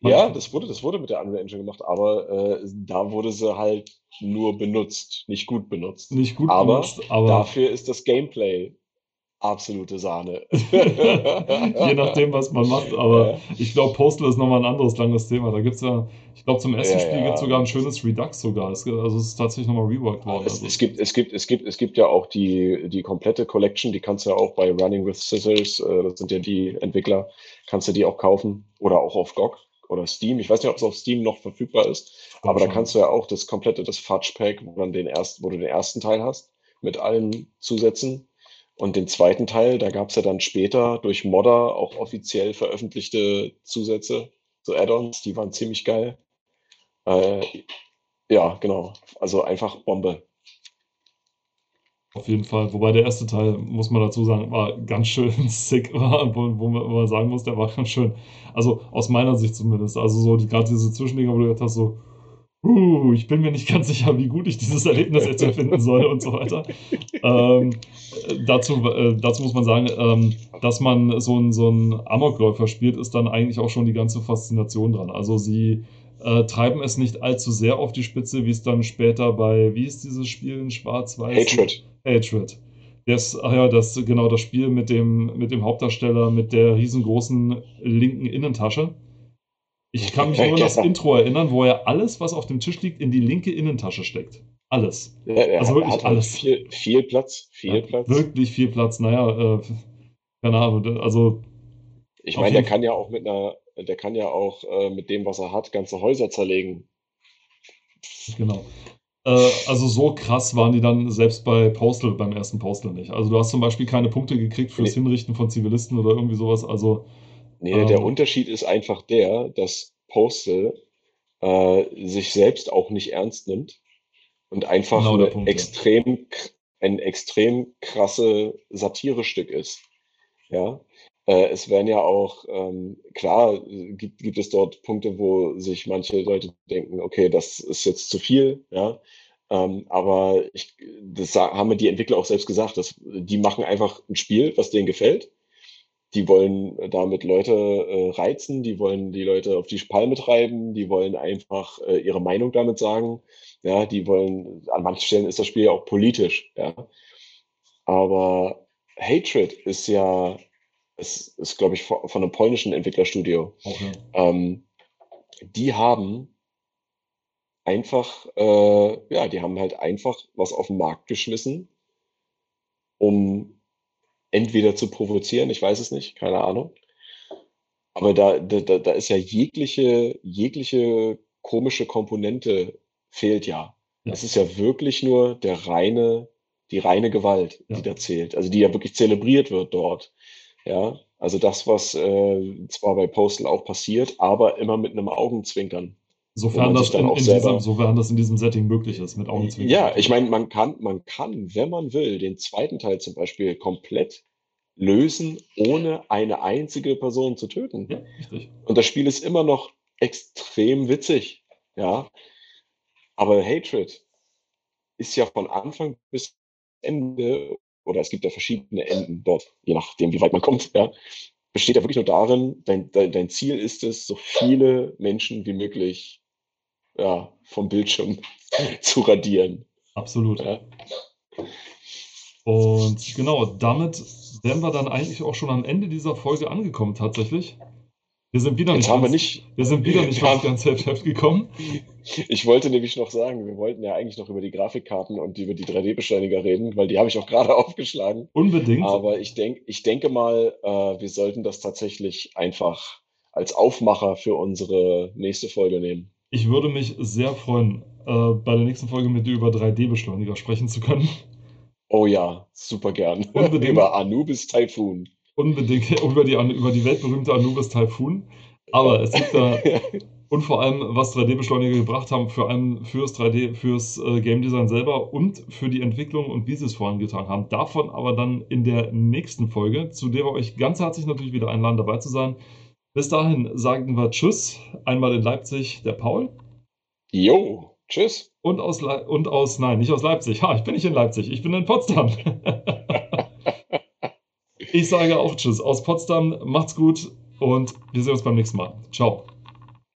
Ja, das wurde, das wurde mit der Unreal Engine gemacht, aber äh, da wurde sie halt nur benutzt, nicht gut benutzt. Nicht gut aber benutzt, aber dafür ist das Gameplay absolute Sahne. [LAUGHS] Je nachdem, was man macht, aber ja. ich glaube, Postal ist nochmal ein anderes langes Thema. Da gibt es ja, ich glaube, zum ersten ja, Spiel ja. gibt es sogar ein schönes Redux sogar. Es, also es ist tatsächlich nochmal reworked worden. Es, also. es, gibt, es, gibt, es, gibt, es gibt ja auch die, die komplette Collection, die kannst du ja auch bei Running with Scissors, äh, das sind ja die Entwickler, kannst du die auch kaufen oder auch auf GOG oder Steam. Ich weiß nicht, ob es auf Steam noch verfügbar ist, aber da kannst du ja auch das komplette, das Fudge Pack, wo, dann den ersten, wo du den ersten Teil hast, mit allen Zusätzen. Und den zweiten Teil, da gab es ja dann später durch Modder auch offiziell veröffentlichte Zusätze, so Add-ons, die waren ziemlich geil. Äh, ja, genau. Also einfach Bombe. Auf jeden Fall. Wobei der erste Teil, muss man dazu sagen, war ganz schön [LAUGHS] sick, wo, wo, man, sagen muss, der war ganz schön. Also aus meiner Sicht zumindest. Also so gerade diese Zwischendinger, wo du jetzt hast so, uh, ich bin mir nicht ganz sicher, wie gut ich dieses Erlebnis jetzt empfinden soll und so weiter. Ähm, dazu, äh, dazu muss man sagen, ähm, dass man so ein, so Amokläufer spielt, ist dann eigentlich auch schon die ganze Faszination dran. Also sie äh, treiben es nicht allzu sehr auf die Spitze, wie es dann später bei, wie ist dieses Spiel in Schwarz-Weiß? Hatred. Hatred. Das, ach ja, das, genau, das Spiel mit dem, mit dem Hauptdarsteller mit der riesengroßen linken Innentasche. Ich kann mich nur an [LAUGHS] das Intro erinnern, wo er alles, was auf dem Tisch liegt, in die linke Innentasche steckt. Alles. Ja, also wirklich hat alles. Viel, viel Platz, viel ja, Platz. Wirklich viel Platz. Naja, äh, keine Ahnung. Also. Ich meine, der kann ja auch mit einer, der kann ja auch äh, mit dem, was er hat, ganze Häuser zerlegen. Genau. Äh, also so krass waren die dann selbst bei Postal, beim ersten Postal nicht. Also du hast zum Beispiel keine Punkte gekriegt fürs nee. Hinrichten von Zivilisten oder irgendwie sowas. Also, nee, ähm, der Unterschied ist einfach der, dass Postal äh, sich selbst auch nicht ernst nimmt und einfach genau Punkt, extrem, ja. ein extrem krasse Satirestück ist. Ja, es werden ja auch, ähm, klar, gibt, gibt es dort Punkte, wo sich manche Leute denken, okay, das ist jetzt zu viel, ja. Ähm, aber ich, das haben mir die Entwickler auch selbst gesagt, dass die machen einfach ein Spiel, was denen gefällt. Die wollen damit Leute äh, reizen, die wollen die Leute auf die Palme treiben, die wollen einfach äh, ihre Meinung damit sagen. Ja, die wollen, an manchen Stellen ist das Spiel ja auch politisch, ja. Aber Hatred ist ja es ist, glaube ich, von einem polnischen Entwicklerstudio. Okay. Ähm, die haben einfach, äh, ja, die haben halt einfach was auf den Markt geschmissen, um entweder zu provozieren, ich weiß es nicht, keine Ahnung. Aber da, da, da ist ja jegliche, jegliche komische Komponente fehlt ja. Ja. Es ist ja wirklich nur der reine, die reine Gewalt, Ja. die da zählt. Also die ja wirklich zelebriert wird dort. Ja, also das, was äh, zwar bei Postal auch passiert, aber immer mit einem Augenzwinkern. Sofern das, in, in diesem, sofern das in diesem Setting möglich ist, mit Augenzwinkern. Ja, ich meine, man kann, man kann, wenn man will, den zweiten Teil zum Beispiel komplett lösen, ohne eine einzige Person zu töten. Ja, richtig. Und das Spiel ist immer noch extrem witzig. Ja. Aber Hatred ist ja von Anfang bis Ende, oder es gibt ja verschiedene Enden dort, je nachdem, wie weit man kommt, ja, besteht ja wirklich nur darin, dein, dein, dein Ziel ist es, so viele Menschen wie möglich ja, vom Bildschirm [LAUGHS] zu radieren. Absolut. Ja. Und genau, damit wären wir dann eigentlich auch schon am Ende dieser Folge angekommen, tatsächlich. Wir sind wieder Jetzt nicht haben wir ganz, nicht, wir sind wieder nicht wir ganze Heft gekommen. ich wollte nämlich noch sagen, wir wollten ja eigentlich noch über die Grafikkarten und über die 3D-Beschleuniger reden, weil die habe ich auch gerade [LAUGHS] aufgeschlagen. Unbedingt. Aber ich, denk, ich denke mal, äh, wir sollten das tatsächlich einfach als Aufmacher für unsere nächste Folge nehmen. Ich würde mich sehr freuen, äh, bei der nächsten Folge mit dir über 3D-Beschleuniger sprechen zu können. Oh ja, super gern. [LAUGHS] Unbedingt. Über Anubis Typhoon. Unbedingt [LAUGHS] über die, über die weltberühmte Anubis Typhoon. Aber es gibt da, [LAUGHS] und vor allem, was 3D-Beschleuniger gebracht haben, vor allem fürs 3D, fürs äh, Game Design selber und für die Entwicklung und wie sie es vorangetragen haben. Davon aber dann in der nächsten Folge, zu der wir euch ganz herzlich natürlich wieder einladen, dabei zu sein. Bis dahin sagen wir Tschüss. Einmal in Leipzig der Paul Jo, tschüss. und aus, Le und aus, nein, nicht aus Leipzig. Ha, ich bin nicht in Leipzig, ich bin in Potsdam. [LAUGHS] ich sage auch Tschüss aus Potsdam. Macht's gut und wir sehen uns beim nächsten Mal. Ciao.